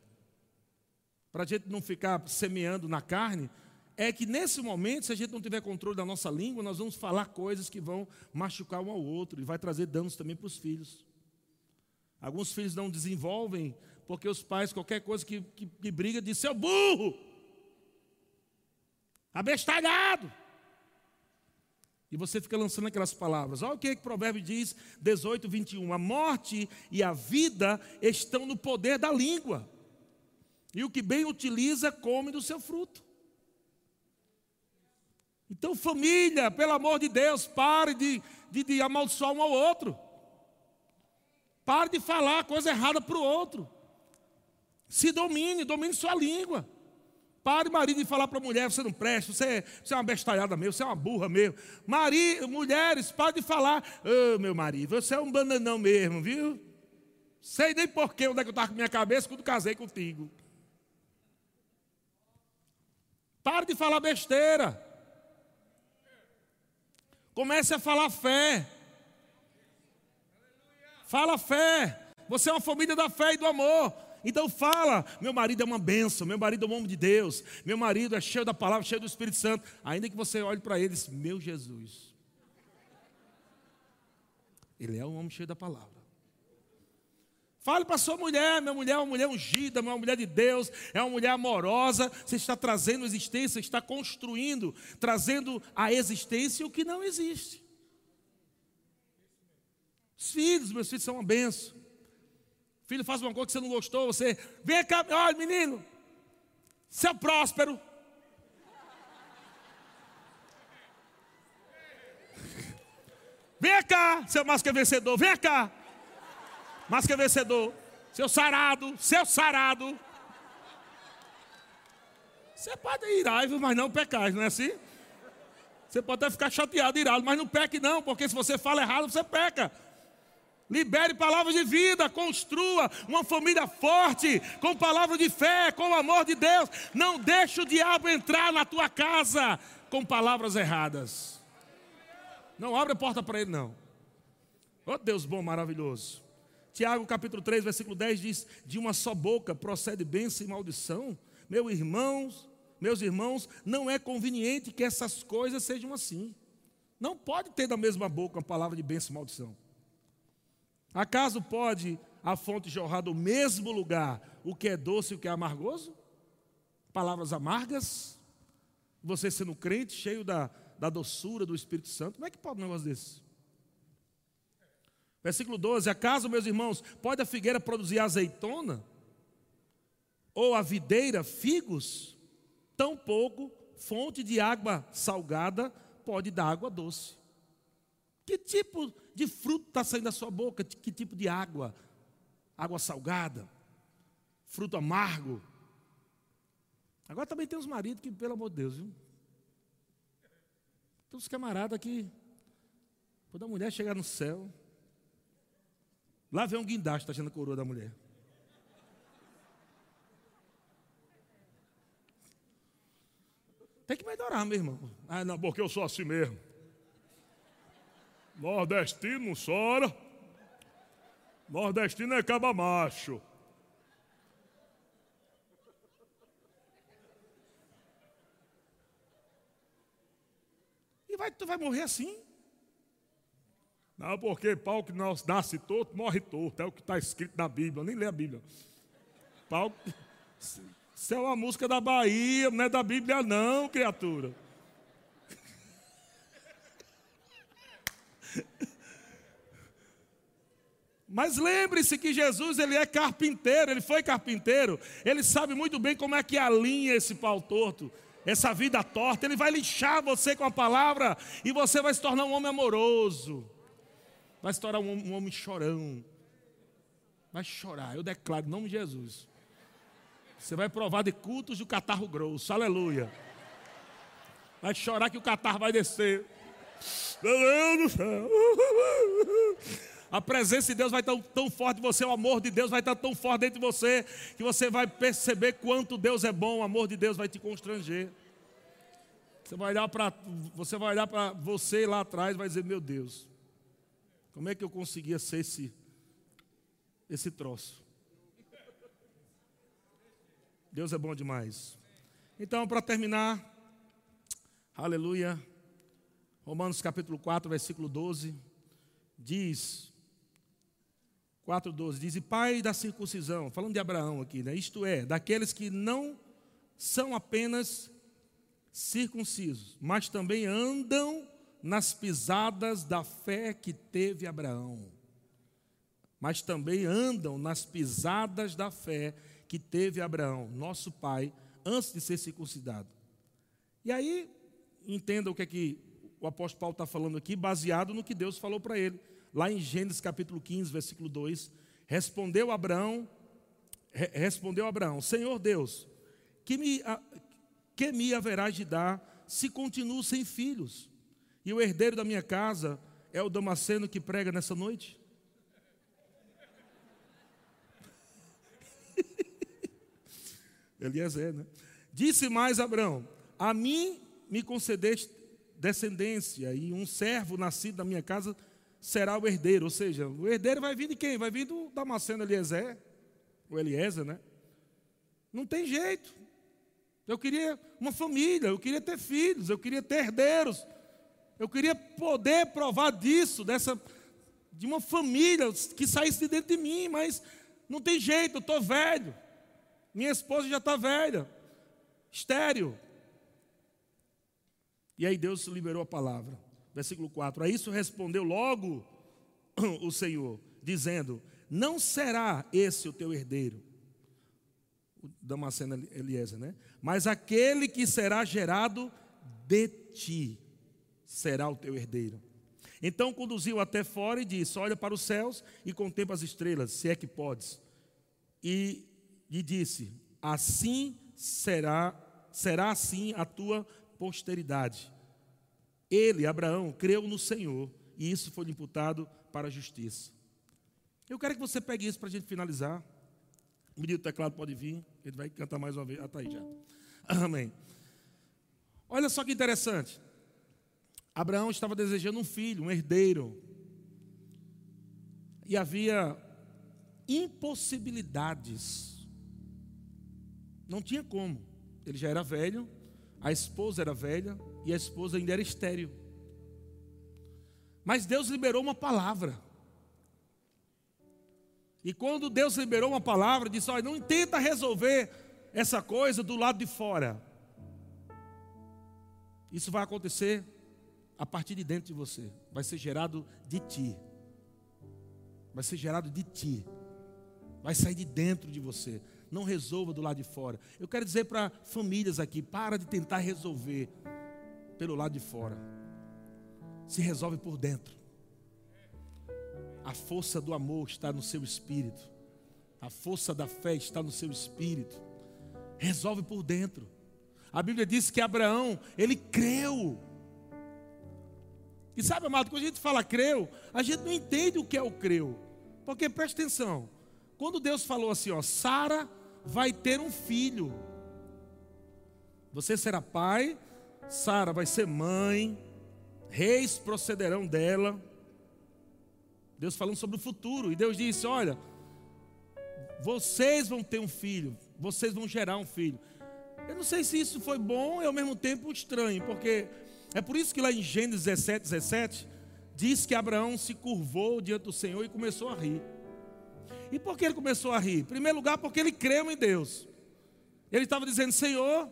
para a gente não ficar semeando na carne, é que nesse momento, se a gente não tiver controle da nossa língua, nós vamos falar coisas que vão machucar um ao outro e vai trazer danos também para os filhos. Alguns filhos não desenvolvem porque os pais, qualquer coisa que, que, que briga, diz: seu burro, abestalhado. E você fica lançando aquelas palavras. Olha o que, é que o provérbio diz, 18, 21. A morte e a vida estão no poder da língua. E o que bem utiliza, come do seu fruto. Então, família, pelo amor de Deus, pare de, de, de amaldiçoar um ao outro. Pare de falar coisa errada para o outro. Se domine, domine sua língua. Pare, marido, de falar para a mulher: você não presta, você, você é uma bestalhada mesmo, você é uma burra mesmo. Mari, mulheres, pare de falar: oh, meu marido, você é um bananão mesmo, viu? Sei nem porquê onde é que eu estava com minha cabeça quando casei contigo. Pare de falar besteira. Comece a falar fé. Fala fé. Você é uma família da fé e do amor. Então fala, meu marido é uma benção, meu marido é um homem de Deus, meu marido é cheio da palavra, cheio do Espírito Santo. Ainda que você olhe para ele meu Jesus. Ele é um homem cheio da palavra. Fale para sua mulher, minha mulher é uma mulher ungida, uma mulher de Deus, é uma mulher amorosa. Você está trazendo existência, está construindo, trazendo à existência o que não existe. Os filhos, meus filhos são uma benção. Filho faz uma coisa que você não gostou, você vem cá, olha menino, seu próspero. *laughs* Vem cá, seu mais que vencedor, vem cá. Que vencedor, seu sarado, seu sarado. Você pode ir irado, mas não pecar, não é assim? Você pode até ficar chateado, irado, mas não peque não, porque se você fala errado, você peca. Libere palavras de vida, construa uma família forte, com palavras de fé, com o amor de Deus. Não deixe o diabo entrar na tua casa com palavras erradas. Não abre a porta para ele, não. Oh Deus bom, maravilhoso. Tiago capítulo 3, versículo 10 diz: De uma só boca procede bênção e maldição. Meus irmãos, meus irmãos, não é conveniente que essas coisas sejam assim. Não pode ter da mesma boca uma palavra de bênção e maldição. Acaso pode a fonte jorrar do mesmo lugar o que é doce e o que é amargoso? Palavras amargas? Você sendo crente, cheio da, da doçura do Espírito Santo, como é que pode um negócio desse? Versículo 12: Acaso, meus irmãos, pode a figueira produzir azeitona? Ou a videira figos? Tampouco fonte de água salgada pode dar água doce. Que tipo de fruto está saindo da sua boca? Que tipo de água? Água salgada? Fruto amargo? Agora também tem os maridos que, pelo amor de Deus, viu? Tem uns camaradas que Quando a mulher chegar no céu, lá vem um guindaste, achando a coroa da mulher. Tem que melhorar, meu irmão. Ah, não, porque eu sou assim mesmo. Nordestino não chora. Nordestino é caba macho. E vai, tu vai morrer assim. Não, porque pau que nasce torto, morre torto. É o que está escrito na Bíblia. Eu nem lê a Bíblia. Pau. Isso é uma música da Bahia, não é da Bíblia, não, criatura. *laughs* Mas lembre-se que Jesus ele é carpinteiro, ele foi carpinteiro, ele sabe muito bem como é que alinha esse pau torto, essa vida torta. Ele vai lixar você com a palavra e você vai se tornar um homem amoroso, vai se tornar um, homem chorão, vai chorar. Eu declaro em nome de Jesus. Você vai provar de cultos do catarro grosso, aleluia. Vai chorar que o catarro vai descer. Meu Deus do céu. A presença de Deus vai estar tão forte em você, o amor de Deus vai estar tão forte dentro de você, que você vai perceber quanto Deus é bom, o amor de Deus vai te constranger. Você vai olhar para você vai olhar para você lá atrás e vai dizer, meu Deus, como é que eu conseguia ser esse esse troço? Deus é bom demais. Então, para terminar, aleluia. Romanos capítulo 4, versículo 12, diz 4,12 diz: E pai da circuncisão, falando de Abraão aqui, né? isto é, daqueles que não são apenas circuncisos, mas também andam nas pisadas da fé que teve Abraão. Mas também andam nas pisadas da fé que teve Abraão, nosso pai, antes de ser circuncidado. E aí, entenda o que é que o apóstolo Paulo está falando aqui, baseado no que Deus falou para ele lá em Gênesis capítulo 15, versículo 2, respondeu Abraão, re, respondeu Abraão, Senhor Deus, que me, que me haverás de dar se continuo sem filhos? E o herdeiro da minha casa é o Damasceno que prega nessa noite? *laughs* Eliezer, né? Disse mais Abraão: A mim me concedeste descendência, e um servo nascido na minha casa será o herdeiro. Ou seja, o herdeiro vai vir de quem? Vai vir do Damasceno Eliezer, o Eliezer, né? Não tem jeito. Eu queria uma família, eu queria ter filhos, eu queria ter herdeiros. Eu queria poder provar disso, dessa de uma família que saísse de dentro de mim, mas não tem jeito, eu estou velho. Minha esposa já está velha, estéreo. E aí Deus liberou a palavra versículo 4. A isso respondeu logo *clears throat* o Senhor, dizendo: Não será esse o teu herdeiro, o Damasceno Eliezer, né? Mas aquele que será gerado de ti será o teu herdeiro. Então conduziu até fora e disse: Olha para os céus e contempla as estrelas, se é que podes. E lhe disse: Assim será, será assim a tua posteridade. Ele, Abraão, creu no Senhor e isso foi imputado para a justiça. Eu quero que você pegue isso para a gente finalizar. O menino do teclado pode vir, ele vai cantar mais uma vez. Ah, está aí já. Amém. Olha só que interessante. Abraão estava desejando um filho, um herdeiro. E havia impossibilidades. Não tinha como. Ele já era velho, a esposa era velha, e a esposa ainda era estéril. Mas Deus liberou uma palavra. E quando Deus liberou uma palavra, disse: Olha, não tenta resolver essa coisa do lado de fora. Isso vai acontecer a partir de dentro de você. Vai ser gerado de ti. Vai ser gerado de ti. Vai sair de dentro de você. Não resolva do lado de fora. Eu quero dizer para famílias aqui: para de tentar resolver pelo lado de fora. Se resolve por dentro. A força do amor está no seu espírito. A força da fé está no seu espírito. Resolve por dentro. A Bíblia diz que Abraão, ele creu. E sabe, amado, quando a gente fala creu, a gente não entende o que é o creu. Porque preste atenção, quando Deus falou assim, ó, Sara vai ter um filho. Você será pai, Sara vai ser mãe, reis procederão dela. Deus falando sobre o futuro. E Deus disse: Olha, vocês vão ter um filho, vocês vão gerar um filho. Eu não sei se isso foi bom e ao mesmo tempo estranho, porque é por isso que lá em Gênesis 17, 17, diz que Abraão se curvou diante do Senhor e começou a rir. E por que ele começou a rir? Em primeiro lugar, porque ele creu em Deus. Ele estava dizendo: Senhor,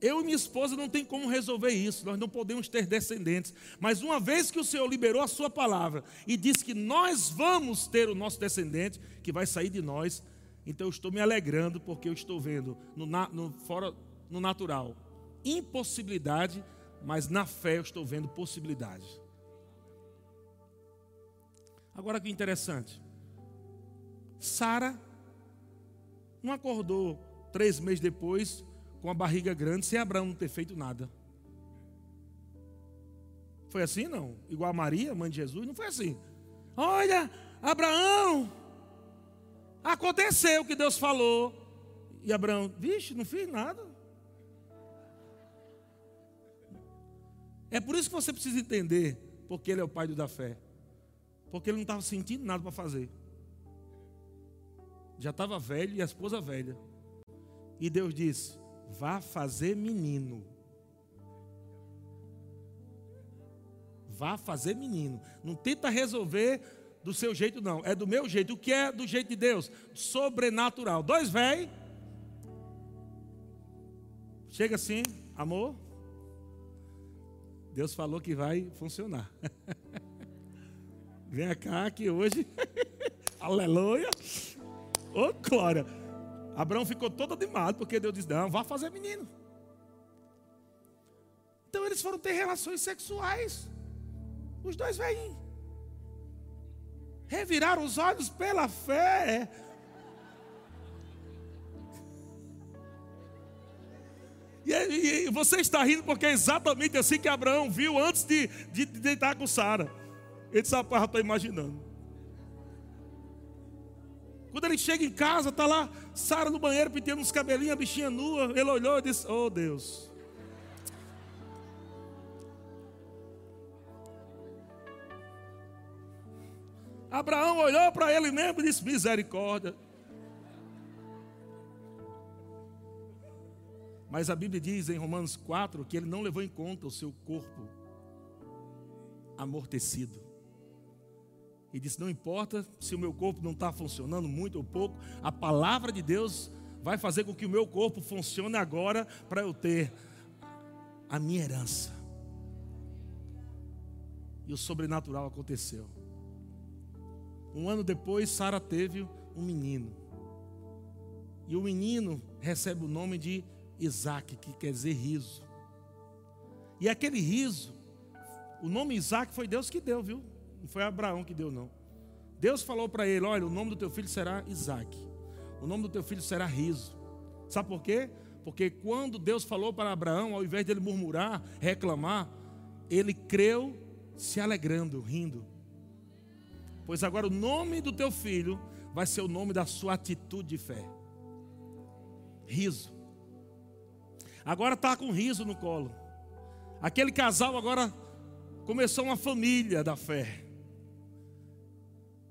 eu e minha esposa não tem como resolver isso, nós não podemos ter descendentes. Mas uma vez que o Senhor liberou a sua palavra e disse que nós vamos ter o nosso descendente, que vai sair de nós, então eu estou me alegrando porque eu estou vendo no, no, fora, no natural impossibilidade, mas na fé eu estou vendo possibilidade. Agora que interessante. Sara não acordou três meses depois com a barriga grande sem Abraão não ter feito nada. Foi assim não? Igual a Maria, mãe de Jesus, não foi assim. Olha, Abraão, aconteceu o que Deus falou. E Abraão, vixe, não fiz nada. É por isso que você precisa entender porque ele é o pai da fé. Porque ele não estava sentindo nada para fazer. Já estava velho e a esposa velha. E Deus disse: Vá fazer menino. Vá fazer menino. Não tenta resolver do seu jeito, não. É do meu jeito. O que é do jeito de Deus? Sobrenatural. Dois velhos. Chega assim, amor. Deus falou que vai funcionar. *laughs* Vem cá que hoje. *laughs* Aleluia. Ô, oh, glória. Abraão ficou todo animado, porque Deus disse: Não, vá fazer menino. Então eles foram ter relações sexuais. Os dois velhinhos. Reviraram os olhos pela fé. E, e, e, você está rindo porque é exatamente assim que Abraão viu antes de, de, de deitar com Sara. Ele disse: Rapaz, estou imaginando. Quando ele chega em casa, está lá Sara no banheiro pintando uns cabelinhos, a bichinha nua. Ele olhou e disse: Oh Deus. Abraão olhou para ele mesmo e disse: Misericórdia. Mas a Bíblia diz em Romanos 4 que ele não levou em conta o seu corpo amortecido. E disse: Não importa se o meu corpo não está funcionando muito ou pouco, a palavra de Deus vai fazer com que o meu corpo funcione agora para eu ter a minha herança. E o sobrenatural aconteceu. Um ano depois, Sara teve um menino. E o menino recebe o nome de Isaac, que quer dizer riso. E aquele riso, o nome Isaac foi Deus que deu, viu? Não foi Abraão que deu, não. Deus falou para ele: Olha, o nome do teu filho será Isaac. O nome do teu filho será Riso. Sabe por quê? Porque quando Deus falou para Abraão, ao invés dele murmurar, reclamar, ele creu se alegrando, rindo. Pois agora o nome do teu filho vai ser o nome da sua atitude de fé. Riso. Agora está com riso no colo. Aquele casal agora começou uma família da fé.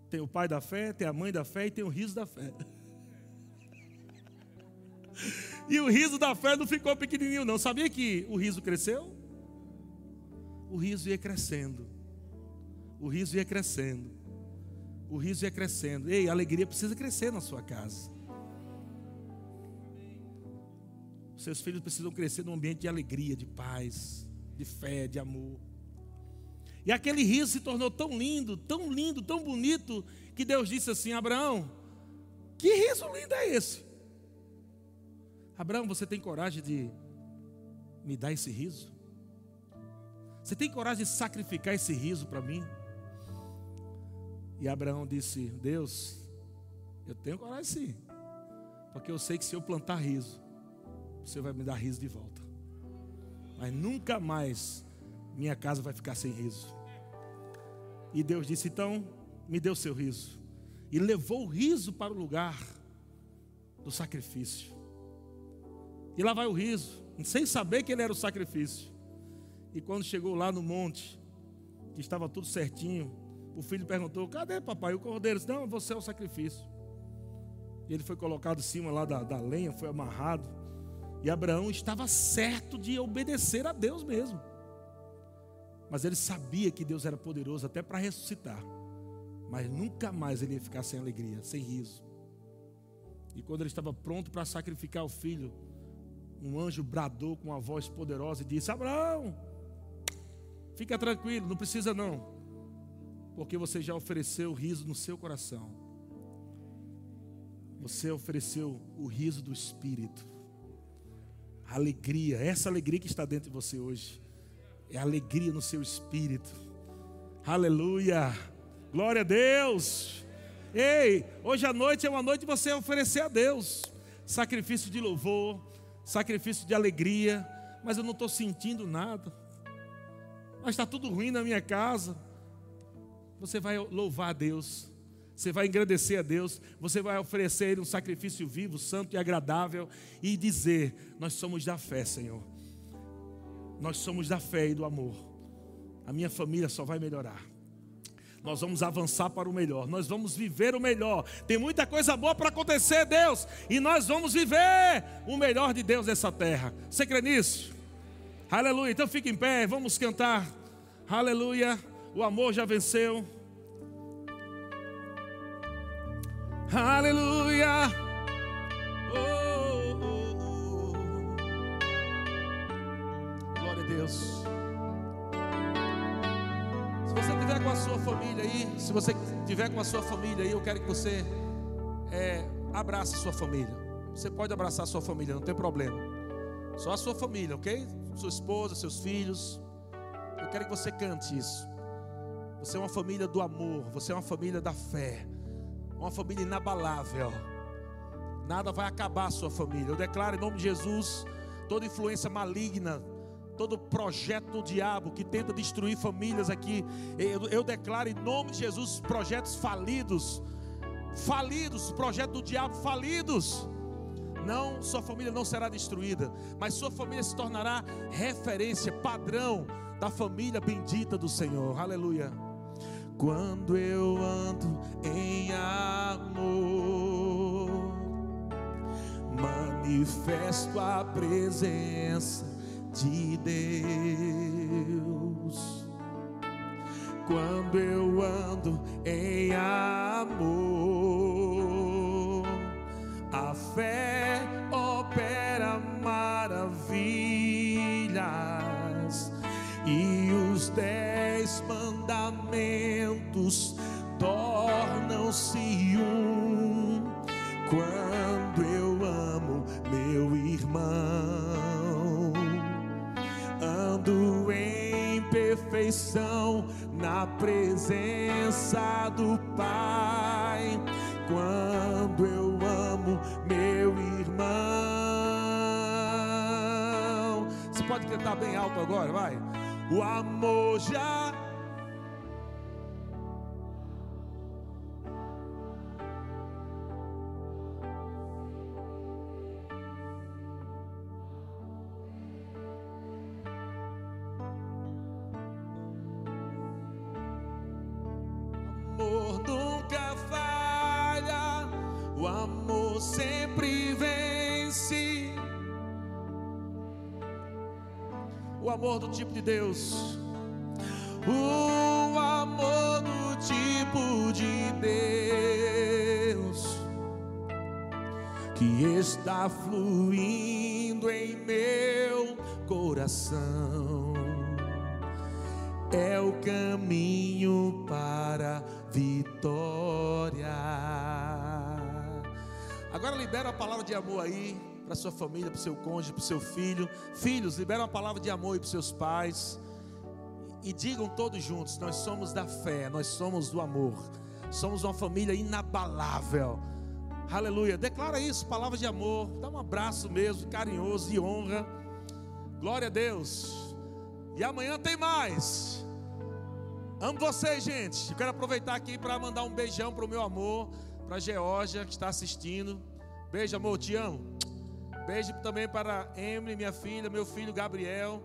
Tem o pai da fé, tem a mãe da fé e tem o riso da fé. *laughs* E o riso da fé não ficou pequenininho, não. Sabia que o riso cresceu? O riso ia crescendo. O riso ia crescendo. O riso ia crescendo. Ei, a alegria precisa crescer na sua casa. Seus filhos precisam crescer num ambiente de alegria, de paz, de fé, de amor. E aquele riso se tornou tão lindo, tão lindo, tão bonito, que Deus disse assim: Abraão, que riso lindo é esse? Abraão, você tem coragem de me dar esse riso? Você tem coragem de sacrificar esse riso para mim? E Abraão disse: Deus, eu tenho coragem sim, porque eu sei que se eu plantar riso, você vai me dar riso de volta. Mas nunca mais minha casa vai ficar sem riso. E Deus disse: Então, me o seu riso. E levou o riso para o lugar do sacrifício. E lá vai o riso, sem saber que ele era o sacrifício. E quando chegou lá no monte, que estava tudo certinho, o filho perguntou: Cadê papai? O cordeiro disse: Não, você é o sacrifício. E ele foi colocado em cima lá da, da lenha, foi amarrado. E Abraão estava certo de obedecer a Deus mesmo. Mas ele sabia que Deus era poderoso até para ressuscitar. Mas nunca mais ele ia ficar sem alegria, sem riso. E quando ele estava pronto para sacrificar o filho, um anjo bradou com uma voz poderosa e disse: Abraão, fica tranquilo, não precisa não, porque você já ofereceu o riso no seu coração. Você ofereceu o riso do Espírito, a alegria, essa alegria que está dentro de você hoje é alegria no seu espírito. Aleluia. Glória a Deus. Ei, hoje à noite é uma noite de você oferecer a Deus sacrifício de louvor, sacrifício de alegria, mas eu não estou sentindo nada. Mas está tudo ruim na minha casa. Você vai louvar a Deus, você vai agradecer a Deus, você vai oferecer um sacrifício vivo, santo e agradável e dizer: Nós somos da fé, Senhor. Nós somos da fé e do amor. A minha família só vai melhorar. Nós vamos avançar para o melhor. Nós vamos viver o melhor. Tem muita coisa boa para acontecer, Deus. E nós vamos viver o melhor de Deus nessa terra. Você crê nisso? Aleluia. Então fique em pé. Vamos cantar. Aleluia. O amor já venceu. Aleluia. Oh. Deus. Se você tiver com a sua família aí, se você tiver com a sua família aí, eu quero que você é, abrace a sua família. Você pode abraçar a sua família, não tem problema. Só a sua família, ok? Sua esposa, seus filhos. Eu quero que você cante isso. Você é uma família do amor, você é uma família da fé, uma família inabalável. Nada vai acabar a sua família. Eu declaro em nome de Jesus toda influência maligna todo projeto do diabo que tenta destruir famílias aqui, eu, eu declaro em nome de Jesus projetos falidos, falidos, projeto do diabo falidos. Não, sua família não será destruída, mas sua família se tornará referência, padrão da família bendita do Senhor. Aleluia. Quando eu ando em amor, manifesto a presença de Deus. Quando eu ando em amor, a fé opera maravilhas e os dez mandamentos tornam-se um. Quando eu amo meu irmão perfeição na presença do Pai. Quando eu amo meu irmão. Você pode cantar bem alto agora, vai. O amor já Deus. O amor do tipo de Deus que está fluindo em meu coração é o caminho para vitória. Agora libera a palavra de amor aí para sua família, para o seu cônjuge, para o seu filho. Filhos, libera uma palavra de amor para os seus pais. E digam todos juntos: nós somos da fé, nós somos do amor. Somos uma família inabalável. Aleluia. Declara isso, palavra de amor. Dá um abraço mesmo, carinhoso, de honra. Glória a Deus. E amanhã tem mais. Amo vocês, gente. Eu quero aproveitar aqui para mandar um beijão para o meu amor, para a Georgia que está assistindo. Beijo, amor, te amo. Beijo também para Emily, minha filha, meu filho Gabriel.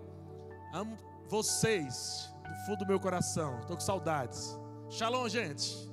Amo vocês do fundo do meu coração. Estou com saudades. Shalom, gente.